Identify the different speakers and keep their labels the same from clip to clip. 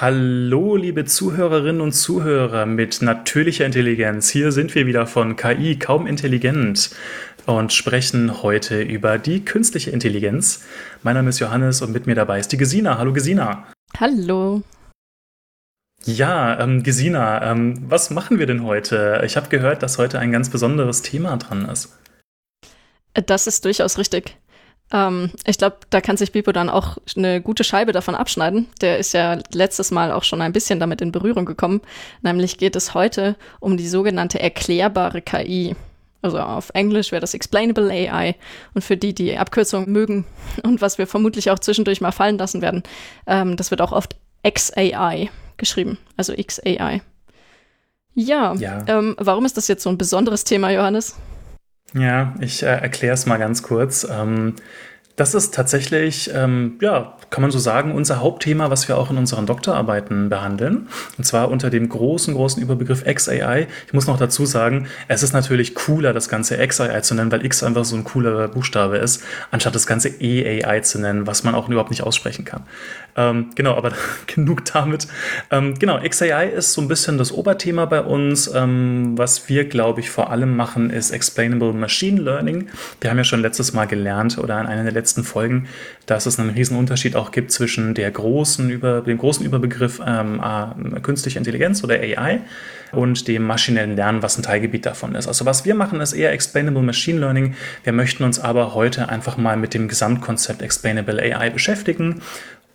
Speaker 1: Hallo, liebe Zuhörerinnen und Zuhörer mit natürlicher Intelligenz. Hier sind wir wieder von KI kaum intelligent und sprechen heute über die künstliche Intelligenz. Mein Name ist Johannes und mit mir dabei ist die Gesina. Hallo Gesina.
Speaker 2: Hallo.
Speaker 1: Ja, ähm, Gesina, ähm, was machen wir denn heute? Ich habe gehört, dass heute ein ganz besonderes Thema dran ist.
Speaker 2: Das ist durchaus richtig. Ähm, ich glaube, da kann sich Bipo dann auch eine gute Scheibe davon abschneiden. Der ist ja letztes Mal auch schon ein bisschen damit in Berührung gekommen. Nämlich geht es heute um die sogenannte erklärbare KI. Also auf Englisch wäre das Explainable AI. Und für die, die Abkürzung mögen und was wir vermutlich auch zwischendurch mal fallen lassen werden, ähm, das wird auch oft XAI geschrieben, also XAI. Ja, ja. Ähm, warum ist das jetzt so ein besonderes Thema, Johannes?
Speaker 1: Ja, ich äh, erkläre es mal ganz kurz. Ähm, das ist tatsächlich, ähm, ja, kann man so sagen, unser Hauptthema, was wir auch in unseren Doktorarbeiten behandeln. Und zwar unter dem großen, großen Überbegriff XAI. Ich muss noch dazu sagen, es ist natürlich cooler, das Ganze XAI zu nennen, weil X einfach so ein cooler Buchstabe ist, anstatt das Ganze EAI zu nennen, was man auch überhaupt nicht aussprechen kann. Ähm, genau, aber genug damit. Ähm, genau, XAI ist so ein bisschen das Oberthema bei uns. Ähm, was wir, glaube ich, vor allem machen, ist Explainable Machine Learning. Wir haben ja schon letztes Mal gelernt oder in einer der letzten Folgen, dass es einen riesen Unterschied auch gibt zwischen der großen über, dem großen Überbegriff ähm, äh, künstliche Intelligenz oder AI und dem maschinellen Lernen, was ein Teilgebiet davon ist. Also was wir machen, ist eher Explainable Machine Learning. Wir möchten uns aber heute einfach mal mit dem Gesamtkonzept Explainable AI beschäftigen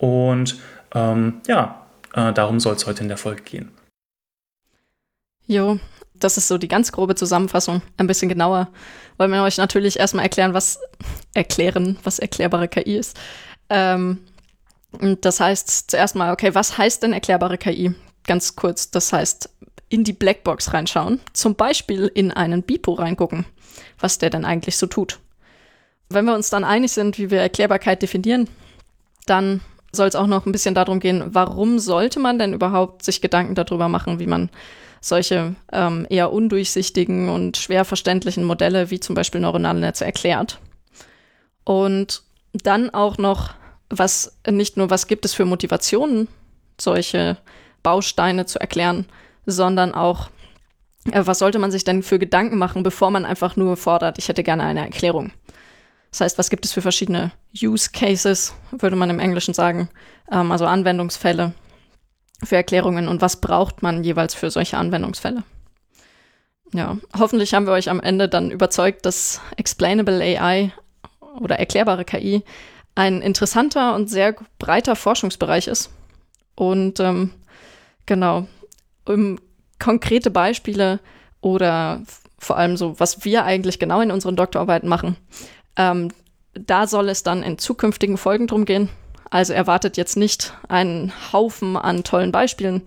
Speaker 1: und ähm, ja, äh, darum soll es heute in der Folge gehen.
Speaker 2: Jo, das ist so die ganz grobe Zusammenfassung. Ein bisschen genauer wollen wir euch natürlich erstmal erklären, was erklären, was erklärbare KI ist. Ähm, das heißt zuerst mal, okay, was heißt denn erklärbare KI? Ganz kurz, das heißt in die Blackbox reinschauen, zum Beispiel in einen Bipo reingucken, was der denn eigentlich so tut. Wenn wir uns dann einig sind, wie wir Erklärbarkeit definieren, dann soll es auch noch ein bisschen darum gehen, warum sollte man denn überhaupt sich Gedanken darüber machen, wie man solche ähm, eher undurchsichtigen und schwer verständlichen Modelle wie zum Beispiel neuronale Netze erklärt. Und dann auch noch, was nicht nur, was gibt es für Motivationen, solche Bausteine zu erklären, sondern auch, äh, was sollte man sich denn für Gedanken machen, bevor man einfach nur fordert, ich hätte gerne eine Erklärung. Das heißt, was gibt es für verschiedene Use Cases, würde man im Englischen sagen, ähm, also Anwendungsfälle für Erklärungen und was braucht man jeweils für solche Anwendungsfälle. Ja, hoffentlich haben wir euch am Ende dann überzeugt, dass Explainable AI oder erklärbare KI ein interessanter und sehr breiter Forschungsbereich ist. Und ähm, genau, um konkrete Beispiele oder vor allem so, was wir eigentlich genau in unseren Doktorarbeiten machen, ähm, da soll es dann in zukünftigen Folgen drum gehen. Also erwartet jetzt nicht einen Haufen an tollen Beispielen.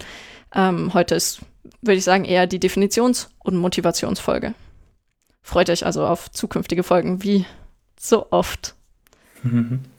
Speaker 2: Ähm, heute ist, würde ich sagen, eher die Definitions- und Motivationsfolge. Freut euch also auf zukünftige Folgen, wie so oft.
Speaker 1: Mhm.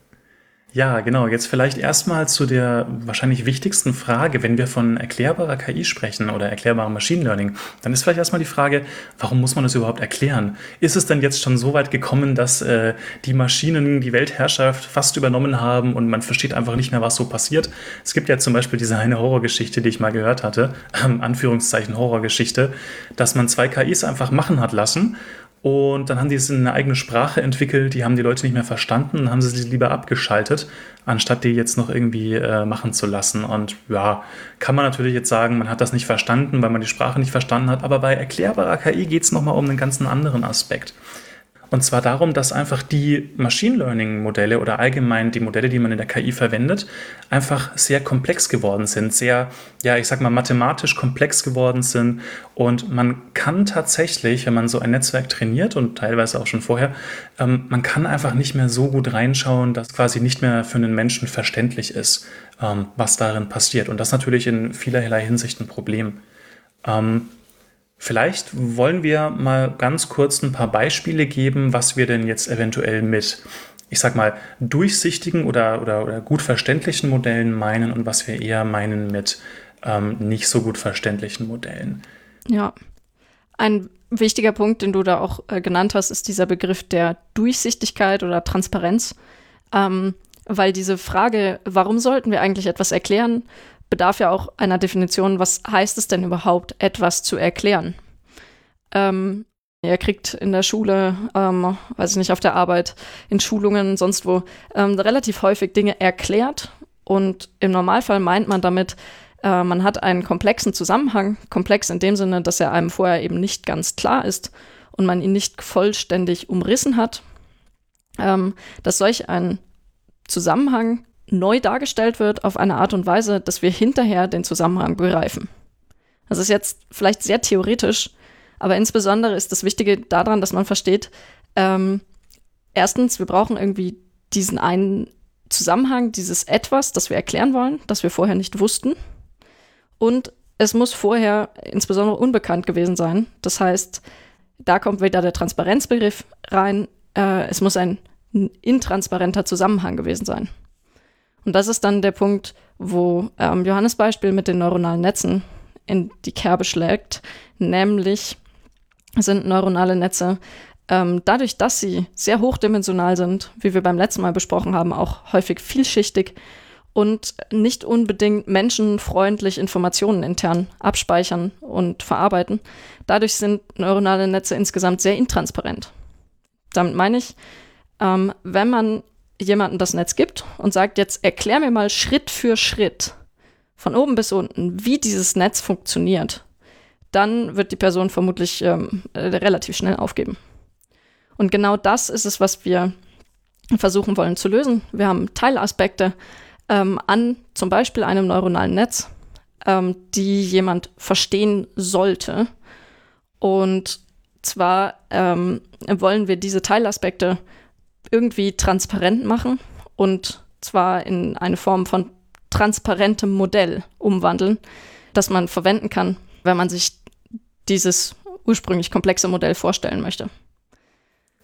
Speaker 1: Ja, genau. Jetzt vielleicht erstmal zu der wahrscheinlich wichtigsten Frage, wenn wir von erklärbarer KI sprechen oder erklärbarem Machine Learning, dann ist vielleicht erstmal die Frage, warum muss man das überhaupt erklären? Ist es denn jetzt schon so weit gekommen, dass äh, die Maschinen die Weltherrschaft fast übernommen haben und man versteht einfach nicht mehr, was so passiert? Es gibt ja zum Beispiel diese eine Horrorgeschichte, die ich mal gehört hatte, ähm, Anführungszeichen Horrorgeschichte, dass man zwei KIs einfach machen hat lassen und dann haben die es in eine eigene Sprache entwickelt, die haben die Leute nicht mehr verstanden und haben sie lieber abgeschaltet, anstatt die jetzt noch irgendwie äh, machen zu lassen. Und ja, kann man natürlich jetzt sagen, man hat das nicht verstanden, weil man die Sprache nicht verstanden hat, aber bei erklärbarer KI geht es nochmal um einen ganz anderen Aspekt. Und zwar darum, dass einfach die Machine Learning Modelle oder allgemein die Modelle, die man in der KI verwendet, einfach sehr komplex geworden sind, sehr, ja, ich sag mal, mathematisch komplex geworden sind. Und man kann tatsächlich, wenn man so ein Netzwerk trainiert und teilweise auch schon vorher, ähm, man kann einfach nicht mehr so gut reinschauen, dass quasi nicht mehr für einen Menschen verständlich ist, ähm, was darin passiert. Und das natürlich in vielerlei Hinsicht ein Problem. Ähm, Vielleicht wollen wir mal ganz kurz ein paar Beispiele geben, was wir denn jetzt eventuell mit, ich sag mal, durchsichtigen oder, oder, oder gut verständlichen Modellen meinen und was wir eher meinen mit ähm, nicht so gut verständlichen Modellen.
Speaker 2: Ja. Ein wichtiger Punkt, den du da auch äh, genannt hast, ist dieser Begriff der Durchsichtigkeit oder Transparenz. Ähm, weil diese Frage, warum sollten wir eigentlich etwas erklären, bedarf ja auch einer Definition, was heißt es denn überhaupt, etwas zu erklären? Ähm, ihr kriegt in der Schule, ähm, weiß ich nicht, auf der Arbeit, in Schulungen, sonst wo, ähm, relativ häufig Dinge erklärt. Und im Normalfall meint man damit, äh, man hat einen komplexen Zusammenhang, komplex in dem Sinne, dass er einem vorher eben nicht ganz klar ist und man ihn nicht vollständig umrissen hat. Ähm, dass solch ein Zusammenhang neu dargestellt wird auf eine Art und Weise, dass wir hinterher den Zusammenhang begreifen. Das ist jetzt vielleicht sehr theoretisch, aber insbesondere ist das Wichtige daran, dass man versteht, ähm, erstens, wir brauchen irgendwie diesen einen Zusammenhang, dieses Etwas, das wir erklären wollen, das wir vorher nicht wussten. Und es muss vorher insbesondere unbekannt gewesen sein. Das heißt, da kommt wieder der Transparenzbegriff rein. Äh, es muss ein intransparenter Zusammenhang gewesen sein. Und das ist dann der Punkt, wo ähm, Johannes Beispiel mit den neuronalen Netzen in die Kerbe schlägt, nämlich sind neuronale Netze ähm, dadurch, dass sie sehr hochdimensional sind, wie wir beim letzten Mal besprochen haben, auch häufig vielschichtig und nicht unbedingt menschenfreundlich Informationen intern abspeichern und verarbeiten. Dadurch sind neuronale Netze insgesamt sehr intransparent. Damit meine ich, ähm, wenn man jemandem das Netz gibt und sagt, jetzt erklär mir mal Schritt für Schritt von oben bis unten, wie dieses Netz funktioniert, dann wird die Person vermutlich ähm, äh, relativ schnell aufgeben. Und genau das ist es, was wir versuchen wollen zu lösen. Wir haben Teilaspekte ähm, an zum Beispiel einem neuronalen Netz, ähm, die jemand verstehen sollte. Und zwar ähm, wollen wir diese Teilaspekte irgendwie transparent machen und zwar in eine Form von transparentem Modell umwandeln, das man verwenden kann, wenn man sich dieses ursprünglich komplexe Modell vorstellen möchte.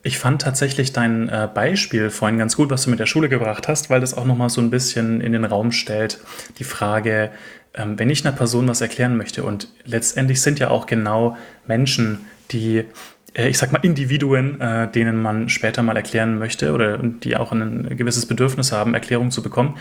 Speaker 1: Ich fand tatsächlich dein äh, Beispiel vorhin ganz gut, was du mit der Schule gebracht hast, weil das auch nochmal so ein bisschen in den Raum stellt, die Frage, ähm, wenn ich einer Person was erklären möchte und letztendlich sind ja auch genau Menschen, die ich sag mal, Individuen, äh, denen man später mal erklären möchte oder die auch ein gewisses Bedürfnis haben, Erklärung zu bekommen.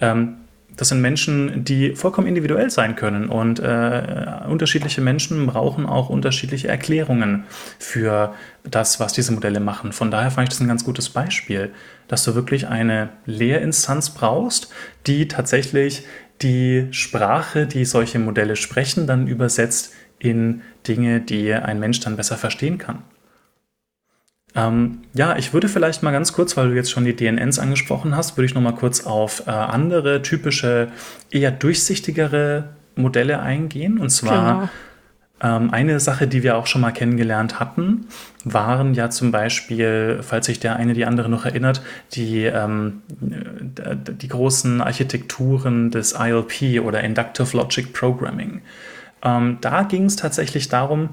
Speaker 1: Ähm, das sind Menschen, die vollkommen individuell sein können und äh, unterschiedliche Menschen brauchen auch unterschiedliche Erklärungen für das, was diese Modelle machen. Von daher fand ich das ein ganz gutes Beispiel, dass du wirklich eine Lehrinstanz brauchst, die tatsächlich die Sprache, die solche Modelle sprechen, dann übersetzt in Dinge, die ein Mensch dann besser verstehen kann. Ähm, ja, ich würde vielleicht mal ganz kurz, weil du jetzt schon die DNNs angesprochen hast, würde ich noch mal kurz auf äh, andere typische, eher durchsichtigere Modelle eingehen. Und zwar genau. ähm, eine Sache, die wir auch schon mal kennengelernt hatten, waren ja zum Beispiel, falls sich der eine die andere noch erinnert, die, ähm, die großen Architekturen des ILP oder Inductive Logic Programming. Ähm, da ging es tatsächlich darum,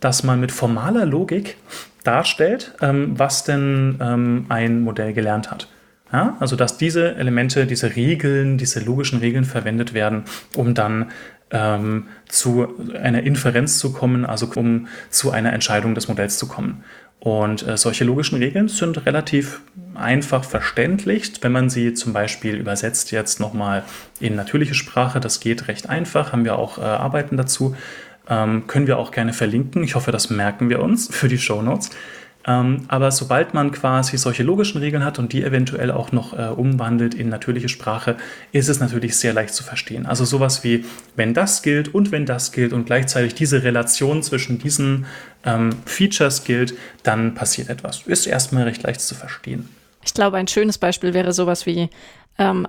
Speaker 1: dass man mit formaler Logik darstellt, ähm, was denn ähm, ein Modell gelernt hat. Ja? Also dass diese Elemente, diese Regeln, diese logischen Regeln verwendet werden, um dann ähm, zu einer Inferenz zu kommen, also um zu einer Entscheidung des Modells zu kommen. Und äh, solche logischen Regeln sind relativ einfach verständlich, wenn man sie zum Beispiel übersetzt jetzt nochmal in natürliche Sprache. Das geht recht einfach, haben wir auch äh, Arbeiten dazu. Ähm, können wir auch gerne verlinken. Ich hoffe, das merken wir uns für die Show Notes. Ähm, aber sobald man quasi solche logischen Regeln hat und die eventuell auch noch äh, umwandelt in natürliche Sprache, ist es natürlich sehr leicht zu verstehen. Also sowas wie, wenn das gilt und wenn das gilt und gleichzeitig diese Relation zwischen diesen ähm, Features gilt, dann passiert etwas. Ist erstmal recht leicht zu verstehen.
Speaker 2: Ich glaube, ein schönes Beispiel wäre sowas wie ähm,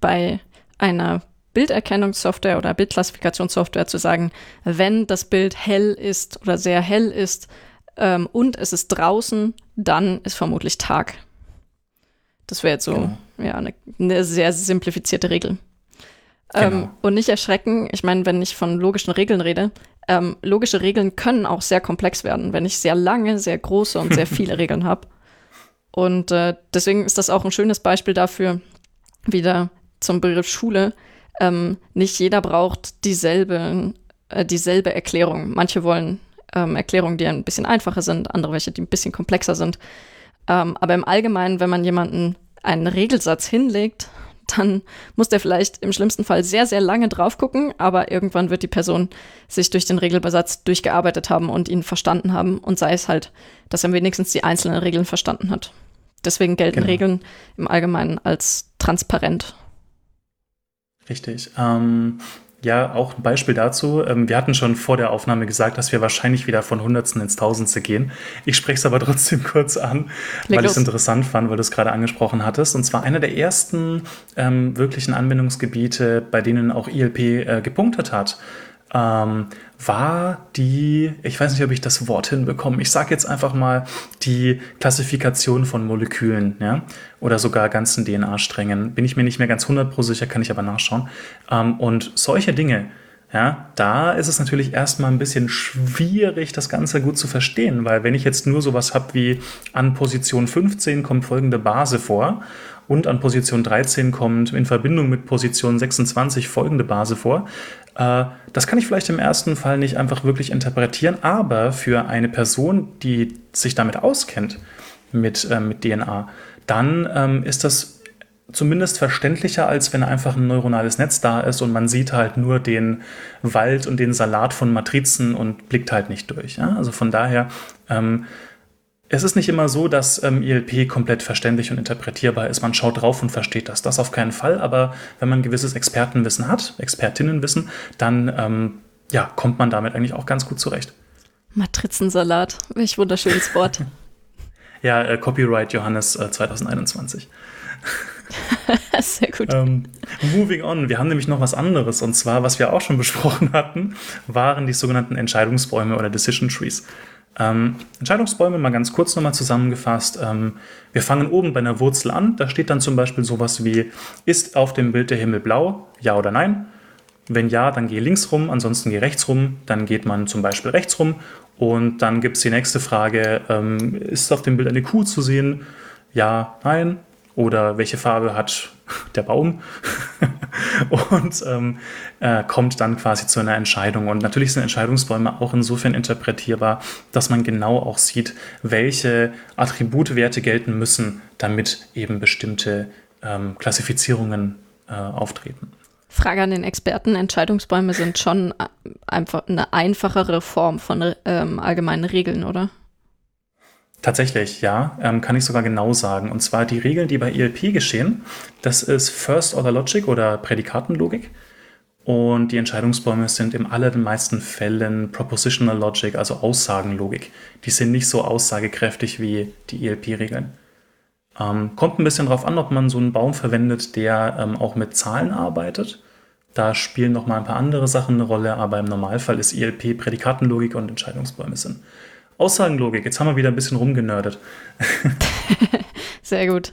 Speaker 2: bei einer Bilderkennungssoftware oder Bildklassifikationssoftware zu sagen, wenn das Bild hell ist oder sehr hell ist, ähm, und es ist draußen, dann ist vermutlich Tag. Das wäre jetzt so genau. ja, eine, eine, sehr simplifizierte Regel. Ähm, genau. und nicht erschrecken, ich meine, wenn ich von logischen Regeln rede, ähm, logische Regeln können auch sehr komplex werden, wenn ich sehr lange, sehr große und sehr viele Regeln habe. Und äh, deswegen ist das auch ein schönes Beispiel dafür, wieder zum Begriff Schule. Ähm, nicht jeder braucht dieselbe, äh, dieselbe Erklärung. Manche wollen ähm, Erklärungen, die ein bisschen einfacher sind, andere welche, die ein bisschen komplexer sind. Ähm, aber im Allgemeinen, wenn man jemanden einen Regelsatz hinlegt, dann muss der vielleicht im schlimmsten Fall sehr, sehr lange drauf gucken, aber irgendwann wird die Person sich durch den Regelbesatz durchgearbeitet haben und ihn verstanden haben und sei es halt, dass er wenigstens die einzelnen Regeln verstanden hat. Deswegen gelten genau. Regeln im Allgemeinen als transparent.
Speaker 1: Richtig. Ähm, ja, auch ein Beispiel dazu. Ähm, wir hatten schon vor der Aufnahme gesagt, dass wir wahrscheinlich wieder von Hundertsten ins Tausendste gehen. Ich spreche es aber trotzdem kurz an, Leg weil ich es interessant fand, weil du es gerade angesprochen hattest. Und zwar einer der ersten ähm, wirklichen Anwendungsgebiete, bei denen auch ILP äh, gepunktet hat ähm, war die, ich weiß nicht, ob ich das Wort hinbekomme, ich sage jetzt einfach mal die Klassifikation von Molekülen ja? oder sogar ganzen DNA-Strängen. Bin ich mir nicht mehr ganz 100% sicher, kann ich aber nachschauen. Ähm, und solche Dinge, ja, da ist es natürlich erstmal ein bisschen schwierig, das Ganze gut zu verstehen, weil wenn ich jetzt nur sowas habe wie an Position 15 kommt folgende Base vor und an Position 13 kommt in Verbindung mit Position 26 folgende Base vor, äh, das kann ich vielleicht im ersten Fall nicht einfach wirklich interpretieren, aber für eine Person, die sich damit auskennt, mit, äh, mit DNA, dann ähm, ist das zumindest verständlicher, als wenn einfach ein neuronales Netz da ist und man sieht halt nur den Wald und den Salat von Matrizen und blickt halt nicht durch. Ja? Also von daher ähm, es ist nicht immer so, dass ähm, ILP komplett verständlich und interpretierbar ist. Man schaut drauf und versteht das. Das auf keinen Fall. Aber wenn man ein gewisses Expertenwissen hat, Expertinnenwissen, dann ähm, ja, kommt man damit eigentlich auch ganz gut zurecht.
Speaker 2: Matrizensalat, welch wunderschönes Wort.
Speaker 1: ja, äh, Copyright Johannes äh, 2021.
Speaker 2: Sehr gut.
Speaker 1: Ähm, moving on. Wir haben nämlich noch was anderes. Und zwar, was wir auch schon besprochen hatten, waren die sogenannten Entscheidungsbäume oder Decision Trees. Ähm, Entscheidungsbäume mal ganz kurz nochmal zusammengefasst. Ähm, wir fangen oben bei einer Wurzel an. Da steht dann zum Beispiel sowas wie, ist auf dem Bild der Himmel blau? Ja oder nein? Wenn ja, dann geh links rum, ansonsten geh rechts rum. Dann geht man zum Beispiel rechts rum. Und dann gibt es die nächste Frage, ähm, ist auf dem Bild eine Kuh zu sehen? Ja, nein. Oder welche Farbe hat der Baum? und ähm, äh, kommt dann quasi zu einer Entscheidung. Und natürlich sind Entscheidungsbäume auch insofern interpretierbar, dass man genau auch sieht, welche Attributwerte gelten müssen, damit eben bestimmte ähm, Klassifizierungen äh, auftreten.
Speaker 2: Frage an den Experten: Entscheidungsbäume sind schon äh, einfach eine einfachere Form von ähm, allgemeinen Regeln, oder?
Speaker 1: Tatsächlich, ja, ähm, kann ich sogar genau sagen. Und zwar die Regeln, die bei ELP geschehen, das ist First Order Logic oder Prädikatenlogik. Und die Entscheidungsbäume sind in allermeisten Fällen Propositional Logic, also Aussagenlogik. Die sind nicht so aussagekräftig wie die ELP-Regeln. Ähm, kommt ein bisschen darauf an, ob man so einen Baum verwendet, der ähm, auch mit Zahlen arbeitet. Da spielen noch mal ein paar andere Sachen eine Rolle, aber im Normalfall ist ELP Prädikatenlogik und Entscheidungsbäume sind. Aussagenlogik, jetzt haben wir wieder ein bisschen rumgenördet.
Speaker 2: Sehr gut.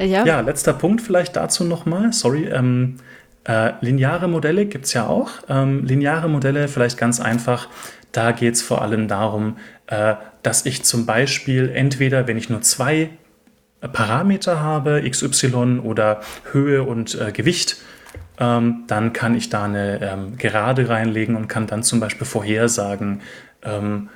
Speaker 1: Ja. ja, letzter Punkt vielleicht dazu nochmal. Sorry. Ähm, äh, lineare Modelle gibt es ja auch. Ähm, lineare Modelle vielleicht ganz einfach. Da geht es vor allem darum, äh, dass ich zum Beispiel entweder, wenn ich nur zwei Parameter habe, XY oder Höhe und äh, Gewicht, ähm, dann kann ich da eine ähm, Gerade reinlegen und kann dann zum Beispiel vorhersagen, ähm,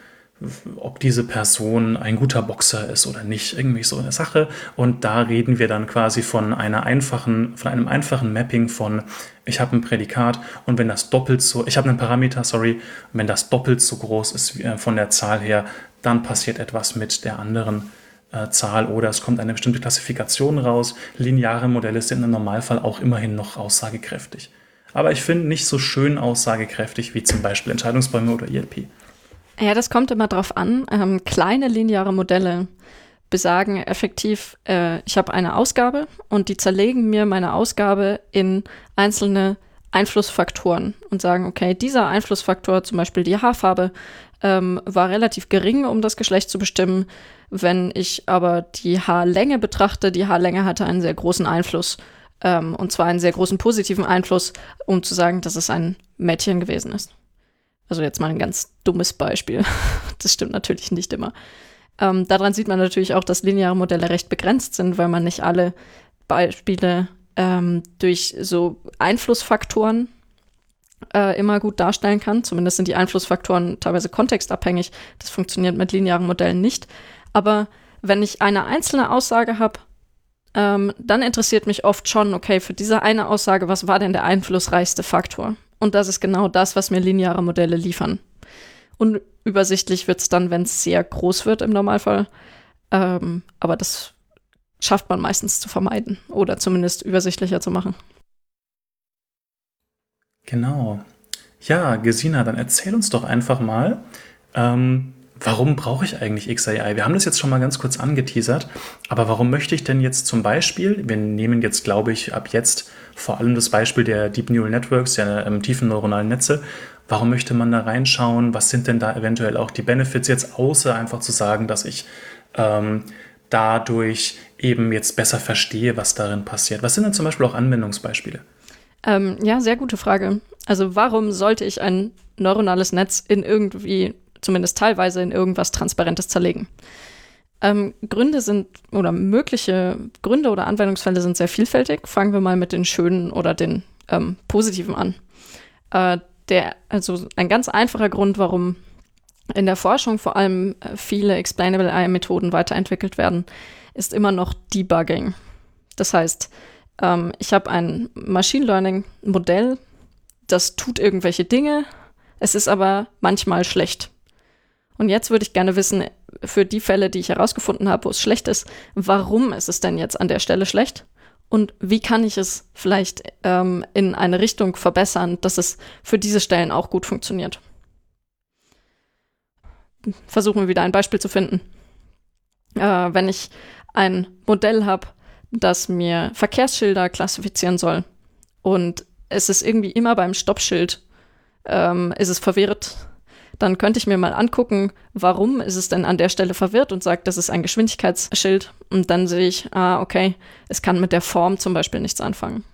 Speaker 1: ob diese Person ein guter Boxer ist oder nicht, irgendwie so eine Sache. Und da reden wir dann quasi von einer einfachen, von einem einfachen Mapping von, ich habe ein Prädikat und wenn das doppelt so, ich habe einen Parameter, sorry, wenn das doppelt so groß ist äh, von der Zahl her, dann passiert etwas mit der anderen Zahl oder es kommt eine bestimmte Klassifikation raus. Lineare Modelle sind im Normalfall auch immerhin noch aussagekräftig. Aber ich finde nicht so schön aussagekräftig wie zum Beispiel Entscheidungsbäume oder ILP.
Speaker 2: Ja, das kommt immer drauf an. Ähm, kleine lineare Modelle besagen effektiv, äh, ich habe eine Ausgabe und die zerlegen mir meine Ausgabe in einzelne Einflussfaktoren und sagen, okay, dieser Einflussfaktor, zum Beispiel die Haarfarbe, ähm, war relativ gering, um das Geschlecht zu bestimmen. Wenn ich aber die Haarlänge betrachte, die Haarlänge hatte einen sehr großen Einfluss. Ähm, und zwar einen sehr großen positiven Einfluss, um zu sagen, dass es ein Mädchen gewesen ist. Also jetzt mal ein ganz dummes Beispiel. Das stimmt natürlich nicht immer. Ähm, daran sieht man natürlich auch, dass lineare Modelle recht begrenzt sind, weil man nicht alle Beispiele ähm, durch so Einflussfaktoren äh, immer gut darstellen kann. Zumindest sind die Einflussfaktoren teilweise kontextabhängig. Das funktioniert mit linearen Modellen nicht. Aber wenn ich eine einzelne Aussage habe, ähm, dann interessiert mich oft schon, okay, für diese eine Aussage, was war denn der einflussreichste Faktor? Und das ist genau das, was mir lineare Modelle liefern. Unübersichtlich wird es dann, wenn es sehr groß wird im Normalfall. Ähm, aber das schafft man meistens zu vermeiden oder zumindest übersichtlicher zu machen.
Speaker 1: Genau. Ja, Gesina, dann erzähl uns doch einfach mal, ähm, warum brauche ich eigentlich XAI? Wir haben das jetzt schon mal ganz kurz angeteasert, aber warum möchte ich denn jetzt zum Beispiel, wir nehmen jetzt, glaube ich, ab jetzt vor allem das Beispiel der Deep Neural Networks, der ähm, tiefen neuronalen Netze, warum möchte man da reinschauen? Was sind denn da eventuell auch die Benefits jetzt, außer einfach zu sagen, dass ich ähm, dadurch eben jetzt besser verstehe, was darin passiert? Was sind denn zum Beispiel auch Anwendungsbeispiele?
Speaker 2: Ähm, ja, sehr gute Frage. Also warum sollte ich ein neuronales Netz in irgendwie, zumindest teilweise in irgendwas Transparentes zerlegen? Ähm, Gründe sind oder mögliche Gründe oder Anwendungsfälle sind sehr vielfältig. Fangen wir mal mit den schönen oder den ähm, positiven an. Äh, der, also ein ganz einfacher Grund, warum in der Forschung vor allem äh, viele Explainable AI-Methoden weiterentwickelt werden, ist immer noch Debugging. Das heißt, ähm, ich habe ein Machine Learning-Modell, das tut irgendwelche Dinge, es ist aber manchmal schlecht. Und jetzt würde ich gerne wissen, für die Fälle, die ich herausgefunden habe, wo es schlecht ist, warum ist es denn jetzt an der Stelle schlecht? Und wie kann ich es vielleicht ähm, in eine Richtung verbessern, dass es für diese Stellen auch gut funktioniert? Versuchen wir wieder ein Beispiel zu finden. Äh, wenn ich ein Modell habe, das mir Verkehrsschilder klassifizieren soll und es ist irgendwie immer beim Stoppschild, ähm, ist es verwirrt, dann könnte ich mir mal angucken, warum ist es denn an der Stelle verwirrt und sagt, das ist ein Geschwindigkeitsschild. Und dann sehe ich, ah, okay, es kann mit der Form zum Beispiel nichts anfangen.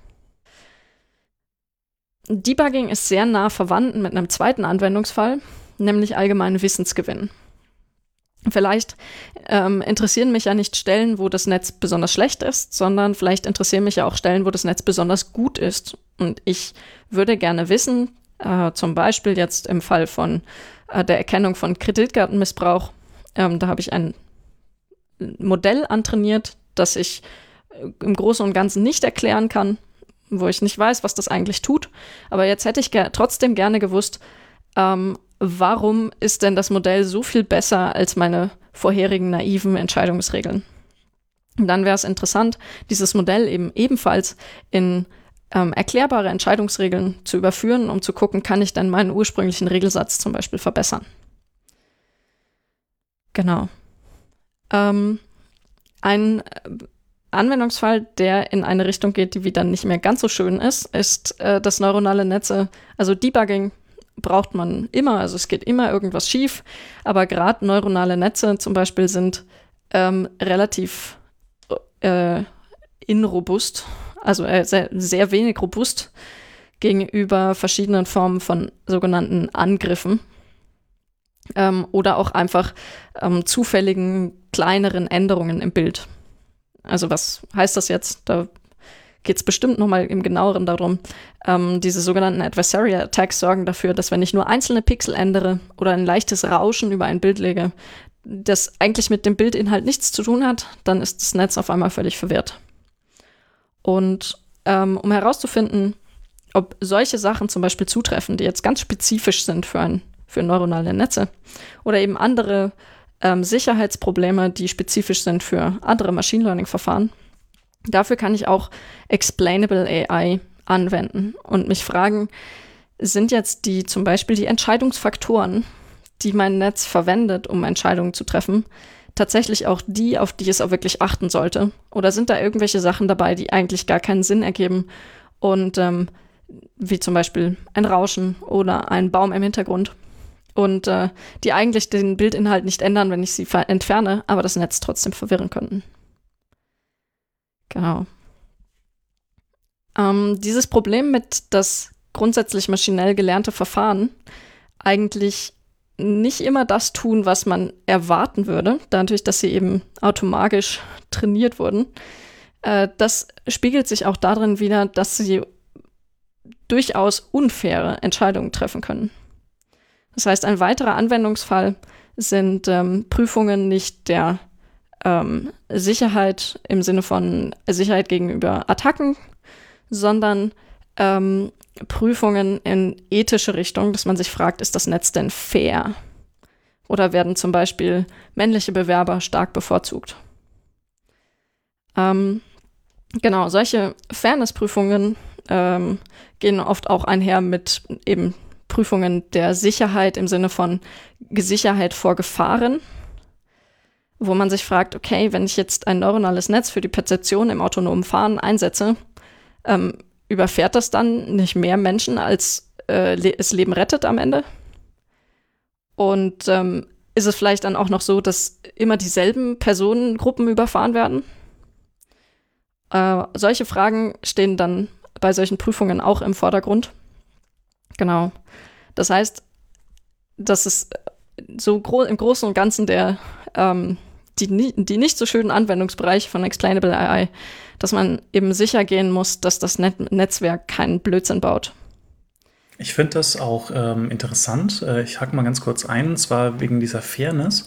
Speaker 2: Debugging ist sehr nah verwandt mit einem zweiten Anwendungsfall, nämlich allgemeinen Wissensgewinn. Vielleicht ähm, interessieren mich ja nicht Stellen, wo das Netz besonders schlecht ist, sondern vielleicht interessieren mich ja auch Stellen, wo das Netz besonders gut ist. Und ich würde gerne wissen, äh, zum Beispiel jetzt im Fall von äh, der Erkennung von Kreditkartenmissbrauch, ähm, da habe ich ein Modell antrainiert, das ich äh, im Großen und Ganzen nicht erklären kann, wo ich nicht weiß, was das eigentlich tut. Aber jetzt hätte ich ger trotzdem gerne gewusst, ähm, warum ist denn das Modell so viel besser als meine vorherigen naiven Entscheidungsregeln? Und dann wäre es interessant, dieses Modell eben ebenfalls in ähm, erklärbare Entscheidungsregeln zu überführen, um zu gucken, kann ich denn meinen ursprünglichen Regelsatz zum Beispiel verbessern. Genau. Ähm, ein äh, Anwendungsfall, der in eine Richtung geht, die wieder nicht mehr ganz so schön ist, ist, äh, dass neuronale Netze, also Debugging braucht man immer, also es geht immer irgendwas schief, aber gerade neuronale Netze zum Beispiel sind ähm, relativ äh, inrobust, also äh, sehr, sehr wenig robust gegenüber verschiedenen Formen von sogenannten Angriffen ähm, oder auch einfach ähm, zufälligen kleineren Änderungen im Bild. Also was heißt das jetzt? Da geht es bestimmt nochmal im genaueren darum. Ähm, diese sogenannten Adversarial Attacks sorgen dafür, dass wenn ich nur einzelne Pixel ändere oder ein leichtes Rauschen über ein Bild lege, das eigentlich mit dem Bildinhalt nichts zu tun hat, dann ist das Netz auf einmal völlig verwirrt. Und ähm, um herauszufinden, ob solche Sachen zum Beispiel zutreffen, die jetzt ganz spezifisch sind für, ein, für neuronale Netze oder eben andere ähm, Sicherheitsprobleme, die spezifisch sind für andere Machine Learning-Verfahren, Dafür kann ich auch Explainable AI anwenden und mich fragen, sind jetzt die zum Beispiel die Entscheidungsfaktoren, die mein Netz verwendet, um Entscheidungen zu treffen, tatsächlich auch die, auf die es auch wirklich achten sollte? Oder sind da irgendwelche Sachen dabei, die eigentlich gar keinen Sinn ergeben und ähm, wie zum Beispiel ein Rauschen oder ein Baum im Hintergrund und äh, die eigentlich den Bildinhalt nicht ändern, wenn ich sie entferne, aber das Netz trotzdem verwirren könnten? Genau. Ähm, dieses Problem mit, dass grundsätzlich maschinell gelernte Verfahren eigentlich nicht immer das tun, was man erwarten würde, dadurch, dass sie eben automatisch trainiert wurden. Äh, das spiegelt sich auch darin wieder, dass sie durchaus unfaire Entscheidungen treffen können. Das heißt, ein weiterer Anwendungsfall sind ähm, Prüfungen nicht der ähm, Sicherheit im Sinne von Sicherheit gegenüber Attacken, sondern ähm, Prüfungen in ethische Richtung, dass man sich fragt, ist das Netz denn fair? Oder werden zum Beispiel männliche Bewerber stark bevorzugt? Ähm, genau, solche Fairness-Prüfungen ähm, gehen oft auch einher mit eben Prüfungen der Sicherheit im Sinne von Sicherheit vor Gefahren, wo man sich fragt, okay, wenn ich jetzt ein neuronales Netz für die Perzeption im autonomen Fahren einsetze, ähm, überfährt das dann nicht mehr Menschen, als äh, le es Leben rettet am Ende? Und ähm, ist es vielleicht dann auch noch so, dass immer dieselben Personengruppen überfahren werden? Äh, solche Fragen stehen dann bei solchen Prüfungen auch im Vordergrund. Genau. Das heißt, das ist so gro im Großen und Ganzen der ähm, die, die nicht so schönen Anwendungsbereiche von Explainable AI, dass man eben sicher gehen muss, dass das Net Netzwerk keinen Blödsinn baut.
Speaker 1: Ich finde das auch ähm, interessant. Äh, ich hake mal ganz kurz ein, und zwar wegen dieser Fairness.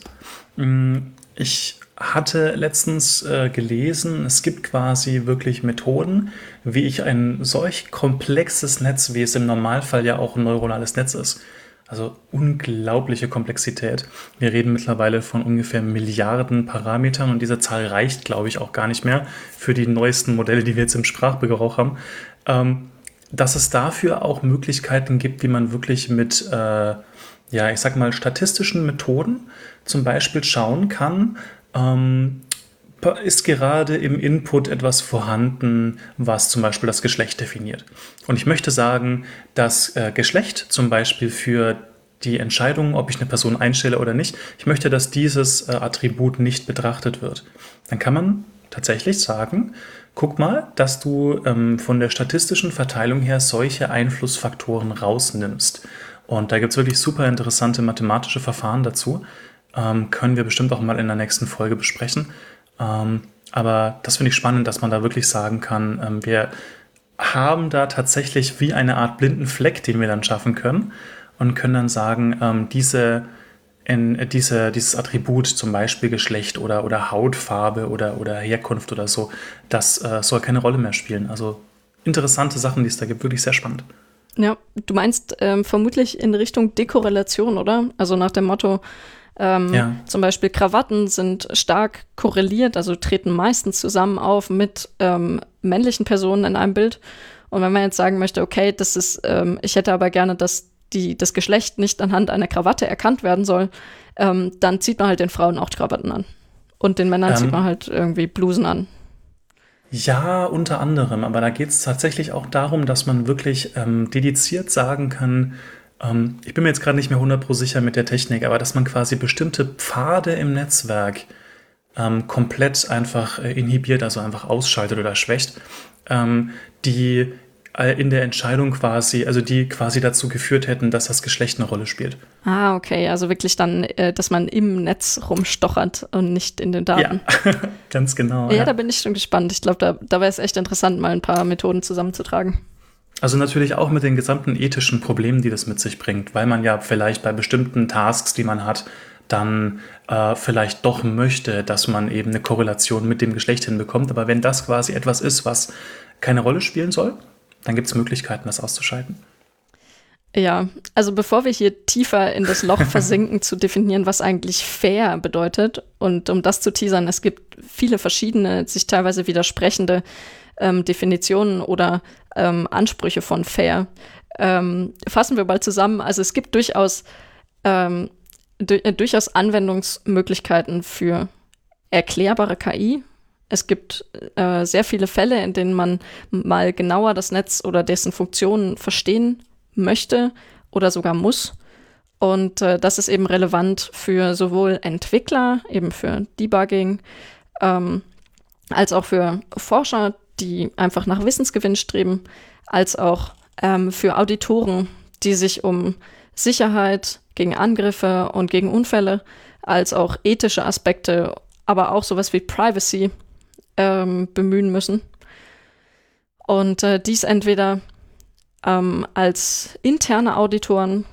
Speaker 1: Mm, ich hatte letztens äh, gelesen, es gibt quasi wirklich Methoden, wie ich ein solch komplexes Netz, wie es im Normalfall ja auch ein neuronales Netz ist, also unglaubliche Komplexität. Wir reden mittlerweile von ungefähr Milliarden Parametern und diese Zahl reicht, glaube ich, auch gar nicht mehr für die neuesten Modelle, die wir jetzt im Sprachgebrauch haben. Ähm, dass es dafür auch Möglichkeiten gibt, wie man wirklich mit, äh, ja, ich sag mal, statistischen Methoden zum Beispiel schauen kann, ähm, ist gerade im Input etwas vorhanden, was zum Beispiel das Geschlecht definiert. Und ich möchte sagen, dass äh, Geschlecht zum Beispiel für die Entscheidung, ob ich eine Person einstelle oder nicht, ich möchte, dass dieses äh, Attribut nicht betrachtet wird. Dann kann man tatsächlich sagen, guck mal, dass du ähm, von der statistischen Verteilung her solche Einflussfaktoren rausnimmst. Und da gibt es wirklich super interessante mathematische Verfahren dazu. Ähm, können wir bestimmt auch mal in der nächsten Folge besprechen. Ähm, aber das finde ich spannend, dass man da wirklich sagen kann, ähm, wir haben da tatsächlich wie eine Art blinden Fleck, den wir dann schaffen können und können dann sagen, ähm, diese, in, diese, dieses Attribut, zum Beispiel Geschlecht oder, oder Hautfarbe oder, oder Herkunft oder so, das äh, soll keine Rolle mehr spielen. Also interessante Sachen, die es da gibt, wirklich sehr spannend.
Speaker 2: Ja, du meinst ähm, vermutlich in Richtung Dekorrelation, oder? Also nach dem Motto, ähm, ja. Zum Beispiel Krawatten sind stark korreliert, also treten meistens zusammen auf mit ähm, männlichen Personen in einem Bild. Und wenn man jetzt sagen möchte, okay, das ist, ähm, ich hätte aber gerne, dass die, das Geschlecht nicht anhand einer Krawatte erkannt werden soll, ähm, dann zieht man halt den Frauen auch Krawatten an. Und den Männern zieht ähm. man halt irgendwie Blusen an.
Speaker 1: Ja, unter anderem, aber da geht es tatsächlich auch darum, dass man wirklich ähm, dediziert sagen kann, ähm, ich bin mir jetzt gerade nicht mehr 100% sicher mit der Technik, aber dass man quasi bestimmte Pfade im Netzwerk ähm, komplett einfach äh, inhibiert, also einfach ausschaltet oder schwächt, ähm, die äh, in der Entscheidung quasi, also die quasi dazu geführt hätten, dass das Geschlecht eine Rolle spielt.
Speaker 2: Ah, okay, also wirklich dann, äh, dass man im Netz rumstochert und nicht in den Daten.
Speaker 1: Ja, ganz genau.
Speaker 2: Ja, ja, da bin ich schon gespannt. Ich glaube, da, da wäre es echt interessant, mal ein paar Methoden zusammenzutragen.
Speaker 1: Also natürlich auch mit den gesamten ethischen Problemen, die das mit sich bringt, weil man ja vielleicht bei bestimmten Tasks, die man hat, dann äh, vielleicht doch möchte, dass man eben eine Korrelation mit dem Geschlecht hinbekommt. Aber wenn das quasi etwas ist, was keine Rolle spielen soll, dann gibt es Möglichkeiten, das auszuschalten.
Speaker 2: Ja, also bevor wir hier tiefer in das Loch versinken, zu definieren, was eigentlich fair bedeutet und um das zu teasern, es gibt viele verschiedene, sich teilweise widersprechende ähm, Definitionen oder ähm, Ansprüche von fair. Ähm, fassen wir mal zusammen. Also es gibt durchaus, ähm, du äh, durchaus Anwendungsmöglichkeiten für erklärbare KI. Es gibt äh, sehr viele Fälle, in denen man mal genauer das Netz oder dessen Funktionen verstehen möchte oder sogar muss. Und äh, das ist eben relevant für sowohl Entwickler, eben für Debugging, ähm, als auch für Forscher, die einfach nach Wissensgewinn streben, als auch ähm, für Auditoren, die sich um Sicherheit gegen Angriffe und gegen Unfälle, als auch ethische Aspekte, aber auch sowas wie Privacy ähm, bemühen müssen. Und äh, dies entweder ähm, als interne Auditoren,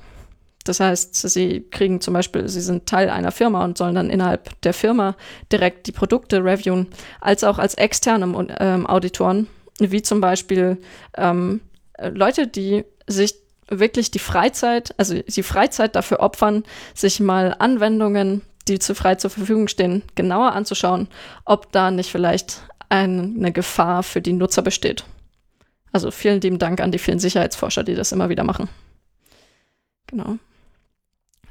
Speaker 2: Das heißt, sie kriegen zum Beispiel, sie sind Teil einer Firma und sollen dann innerhalb der Firma direkt die Produkte reviewen, als auch als externe ähm, Auditoren, wie zum Beispiel ähm, Leute, die sich wirklich die Freizeit, also die Freizeit dafür opfern, sich mal Anwendungen, die zu frei zur Verfügung stehen, genauer anzuschauen, ob da nicht vielleicht eine Gefahr für die Nutzer besteht. Also vielen lieben Dank an die vielen Sicherheitsforscher, die das immer wieder machen. Genau.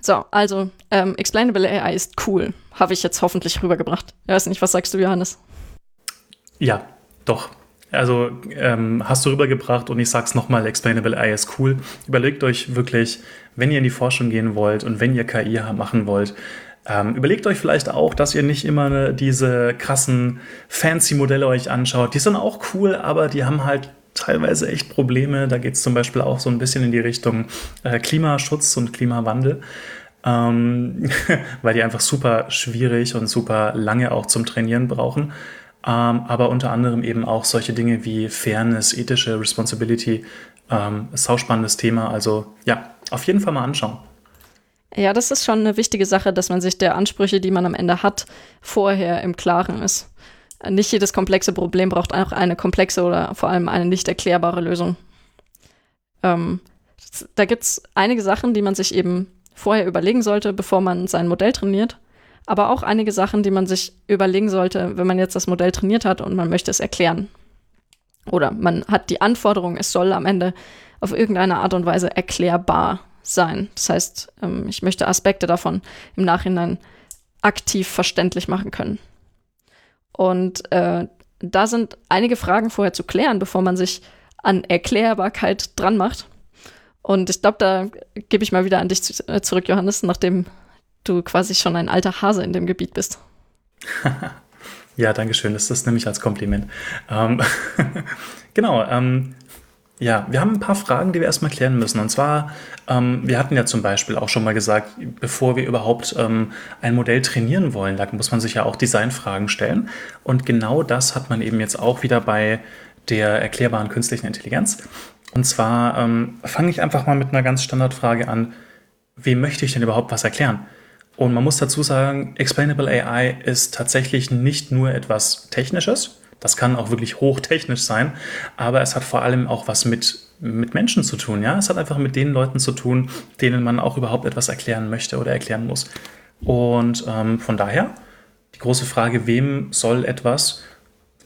Speaker 2: So, also ähm, Explainable AI ist cool. Habe ich jetzt hoffentlich rübergebracht. Ich weiß nicht, was sagst du, Johannes?
Speaker 1: Ja, doch. Also ähm, hast du rübergebracht und ich sag's nochmal, Explainable AI ist cool. Überlegt euch wirklich, wenn ihr in die Forschung gehen wollt und wenn ihr KI machen wollt, ähm, überlegt euch vielleicht auch, dass ihr nicht immer diese krassen fancy Modelle euch anschaut. Die sind auch cool, aber die haben halt teilweise echt Probleme. Da geht es zum Beispiel auch so ein bisschen in die Richtung äh, Klimaschutz und Klimawandel. Ähm, weil die einfach super schwierig und super lange auch zum Trainieren brauchen. Ähm, aber unter anderem eben auch solche Dinge wie Fairness, ethische Responsibility. Ähm, spannendes Thema. Also ja, auf jeden Fall mal anschauen.
Speaker 2: Ja, das ist schon eine wichtige Sache, dass man sich der Ansprüche, die man am Ende hat, vorher im Klaren ist. Nicht jedes komplexe Problem braucht auch eine komplexe oder vor allem eine nicht erklärbare Lösung. Ähm, da gibt es einige Sachen, die man sich eben vorher überlegen sollte, bevor man sein Modell trainiert. Aber auch einige Sachen, die man sich überlegen sollte, wenn man jetzt das Modell trainiert hat und man möchte es erklären. Oder man hat die Anforderung, es soll am Ende auf irgendeine Art und Weise erklärbar sein. Das heißt, ähm, ich möchte Aspekte davon im Nachhinein aktiv verständlich machen können. Und äh, da sind einige Fragen vorher zu klären, bevor man sich an Erklärbarkeit dran macht. Und ich glaube, da gebe ich mal wieder an dich äh, zurück, Johannes, nachdem du quasi schon ein alter Hase in dem Gebiet bist.
Speaker 1: ja, danke schön. Das ist nämlich als Kompliment. Ähm, genau. Ähm, ja, wir haben ein paar Fragen, die wir erstmal klären müssen. Und zwar, ähm, wir hatten ja zum Beispiel auch schon mal gesagt, bevor wir überhaupt ähm, ein Modell trainieren wollen, da muss man sich ja auch Designfragen stellen. Und genau das hat man eben jetzt auch wieder bei der erklärbaren künstlichen Intelligenz. Und zwar ähm, fange ich einfach mal mit einer ganz Standardfrage an. Wem möchte ich denn überhaupt was erklären? Und man muss dazu sagen, Explainable AI ist tatsächlich nicht nur etwas Technisches, das kann auch wirklich hochtechnisch sein, aber es hat vor allem auch was mit, mit Menschen zu tun. Ja? Es hat einfach mit den Leuten zu tun, denen man auch überhaupt etwas erklären möchte oder erklären muss. Und ähm, von daher die große Frage, wem soll etwas